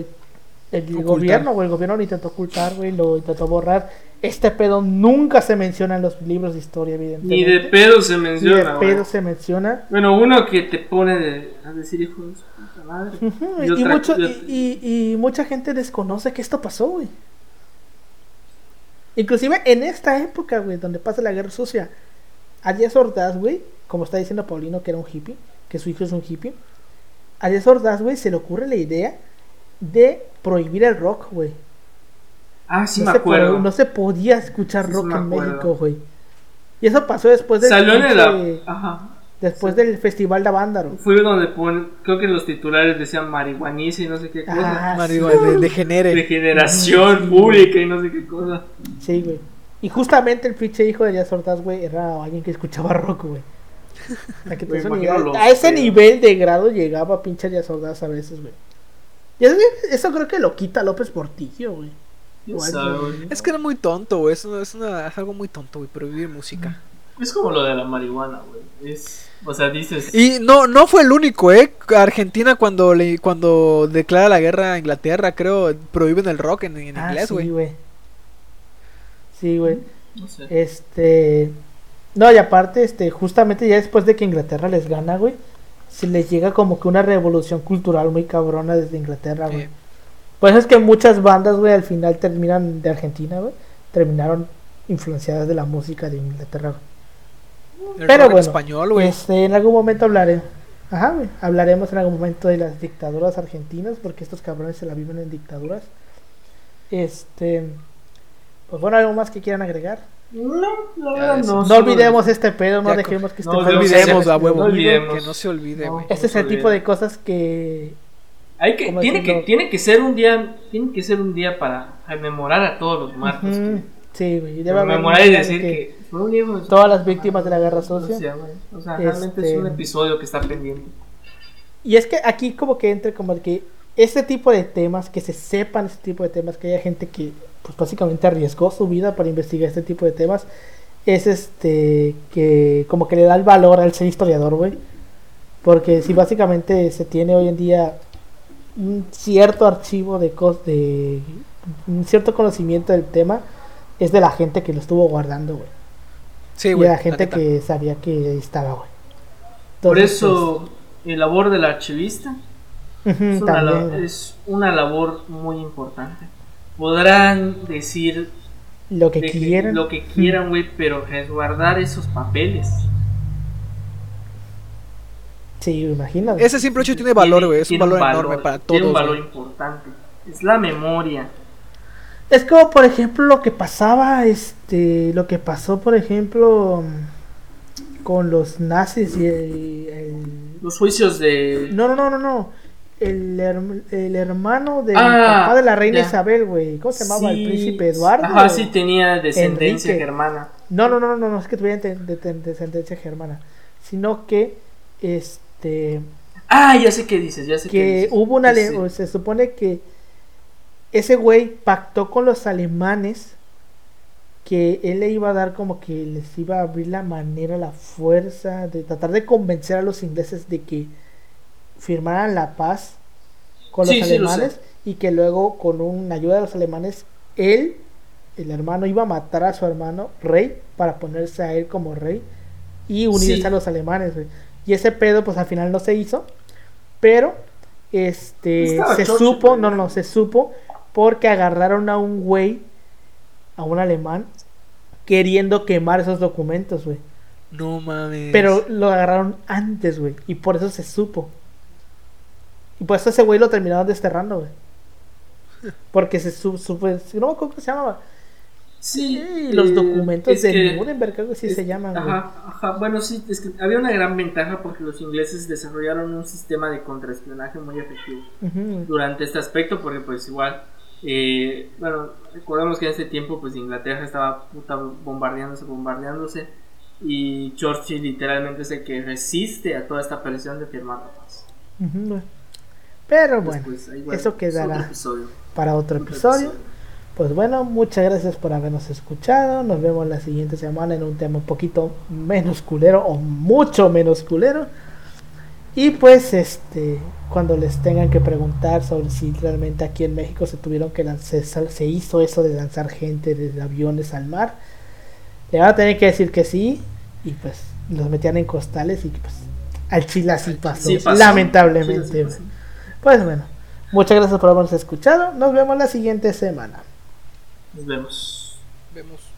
el Ocultar. gobierno, o el gobierno lo intentó ocultar, güey, lo intentó borrar. Este pedo nunca se menciona en los libros de historia, evidentemente. Ni de pedo se Ni de menciona, güey. pedo se menciona. Bueno, uno que te pone de, a decir hijo de su puta madre. Y Y, otra- mucho, y mucha gente desconoce que esto pasó, güey. Inclusive en esta época, güey, donde pasa la guerra sucia, a Díaz Ordaz, güey, como está diciendo Paulino, que era un hippie, que su hijo es un hippie, a Díaz Ordaz, güey, se le ocurre la idea de prohibir el rock, güey. Ah, sí no, me se acuerdo. po- no se podía escuchar Sí, rock en. México, güey. Y eso pasó después del, Salió en el... Ajá. después del Festival de Avándaro. Fue donde ponen, creo que los titulares decían marihuaniza y no sé qué cosa. Ah, Marihuana, de, degenere. Regeneración pública y no sé qué cosa. Sí, güey. Y justamente el pinche hijo de Díaz Ordaz, güey, era alguien que escuchaba rock, güey. A ese nivel de grado llegaba pinche Díaz Ordaz a veces, güey. Y eso, eso creo que lo quita López Portillo, güey. ¿Quién Igual, sabe, güey. güey? Es que era muy tonto, güey. Es, una- es, una- es algo muy tonto, güey, prohibir música. Es como lo de la marihuana, güey. Es, o sea, dices. Y no, no fue el único, ¿eh? Argentina cuando le, cuando declara la guerra a Inglaterra, creo, prohíben el rock en, en Ah, inglés, sí, güey. güey. Sí, güey. No sé. Este. No, y aparte, este, justamente ya después de que Inglaterra les gana, güey, se les llega como que una revolución cultural muy cabrona desde Inglaterra, güey. Por eso es que muchas bandas, güey, al final terminan de Argentina, güey, terminaron influenciadas de la música de Inglaterra, güey. el Pero bueno, español, güey. Este, en algún momento hablaré. Ajá, güey. Hablaremos en algún momento de las dictaduras argentinas, porque estos cabrones se la viven en dictaduras. Este. Pues bueno, algo más que quieran agregar. No, la verdad no. No solo- olvidemos este pedo, no Ya, dejemos que este no pedo olvidemos, a huevo. no olvide. olvidemos. Que no se olvide, No. güey. Este es el No tipo de cosas que. Hay que, ¿Cómo tiene, que, tiene que ser un día, tiene que ser un día para rememorar a todos los que- Sí, güey. rememorar y decir de que, fue un hijo de su- Todas las víctimas de la guerra güey. O sea, realmente Este- es un episodio que está pendiente. Y es que aquí como que entre como que este tipo de temas, que se sepan este tipo de temas, que haya gente que pues básicamente arriesgó su vida para investigar este tipo de temas, es este que como que le da el valor al ser historiador, güey. Porque si básicamente se tiene hoy en día un cierto archivo de cos de un cierto conocimiento del tema, es de la gente que lo estuvo guardando, güey. Sí, y güey. de la gente que sabía que estaba, güey. Por eso, el labor del archivista pues, una, también, es una labor muy importante. Podrán decir lo que de que- quieran. lo que quieran, güey, pero resguardar esos papeles. Sí, imagínate. Ese simple hecho tiene valor, güey. Es un valor enorme para todos. Tiene un valor importante. Es la memoria. Es como, por ejemplo, lo que pasaba, este, lo que pasó, por ejemplo, con los nazis y el... el- Los juicios de. No, no, no, no, no. El, herm- el hermano del Ah, papá de la reina ya. Isabel, güey. ¿Cómo se llamaba? Sí. el príncipe Eduardo. Ajá, sí tenía descendencia Enrique. germana. No, no, no, no, no, es que tuviera de- de- de- descendencia germana. Sino que, este... Ah, ya sé qué dices, ya sé qué que dices. hubo una Sí, ale- sí. o se supone que ese güey pactó con los alemanes que él le iba a dar como que les iba a abrir la manera, la fuerza de tratar de convencer a los ingleses de que firmaran la paz con los Sí, sí, alemanes y que luego con una ayuda de los alemanes él el hermano iba a matar a su hermano rey para ponerse a él como rey y unirse Sí. a los alemanes y ese pedo pues al final no se hizo pero este Estaba se chocho, supo no no se supo porque agarraron a un güey a un alemán queriendo quemar esos documentos güey. No mames. pero lo agarraron antes güey y por eso se supo y por eso ese güey lo terminaron desterrando güey porque se su- supo no me acuerdo cómo se llamaba Sí, Sí, los eh, documentos de que- Nuremberg, algo así es- se llaman. Ajá, ajá. Bueno, sí, es que había una gran ventaja porque los ingleses desarrollaron un sistema de contraespionaje muy efectivo durante este aspecto, porque pues igual, eh, bueno, recordemos que en ese tiempo pues Inglaterra estaba puta bombardeándose, bombardeándose y Churchill literalmente es el que resiste a toda esta presión de firmar la paz. Ujú, güey. Pero bueno, Después, ahí, bueno, eso es quedará otro para otro Otro episodio. Pues bueno, muchas gracias por habernos escuchado. Nos vemos la siguiente semana en un tema un poquito menos culero o mucho menos culero. Y pues este, cuando les tengan que preguntar sobre si realmente aquí en México se tuvieron que lanzar, se hizo eso de lanzar gente desde aviones al mar, le van a tener que decir que sí y pues los metían en costales y pues al Chile así pasó, Sí pasó. lamentablemente. Sí, sí pasó. Pues bueno, muchas gracias por habernos escuchado. Nos vemos la siguiente semana. Nos vemos. Vemos.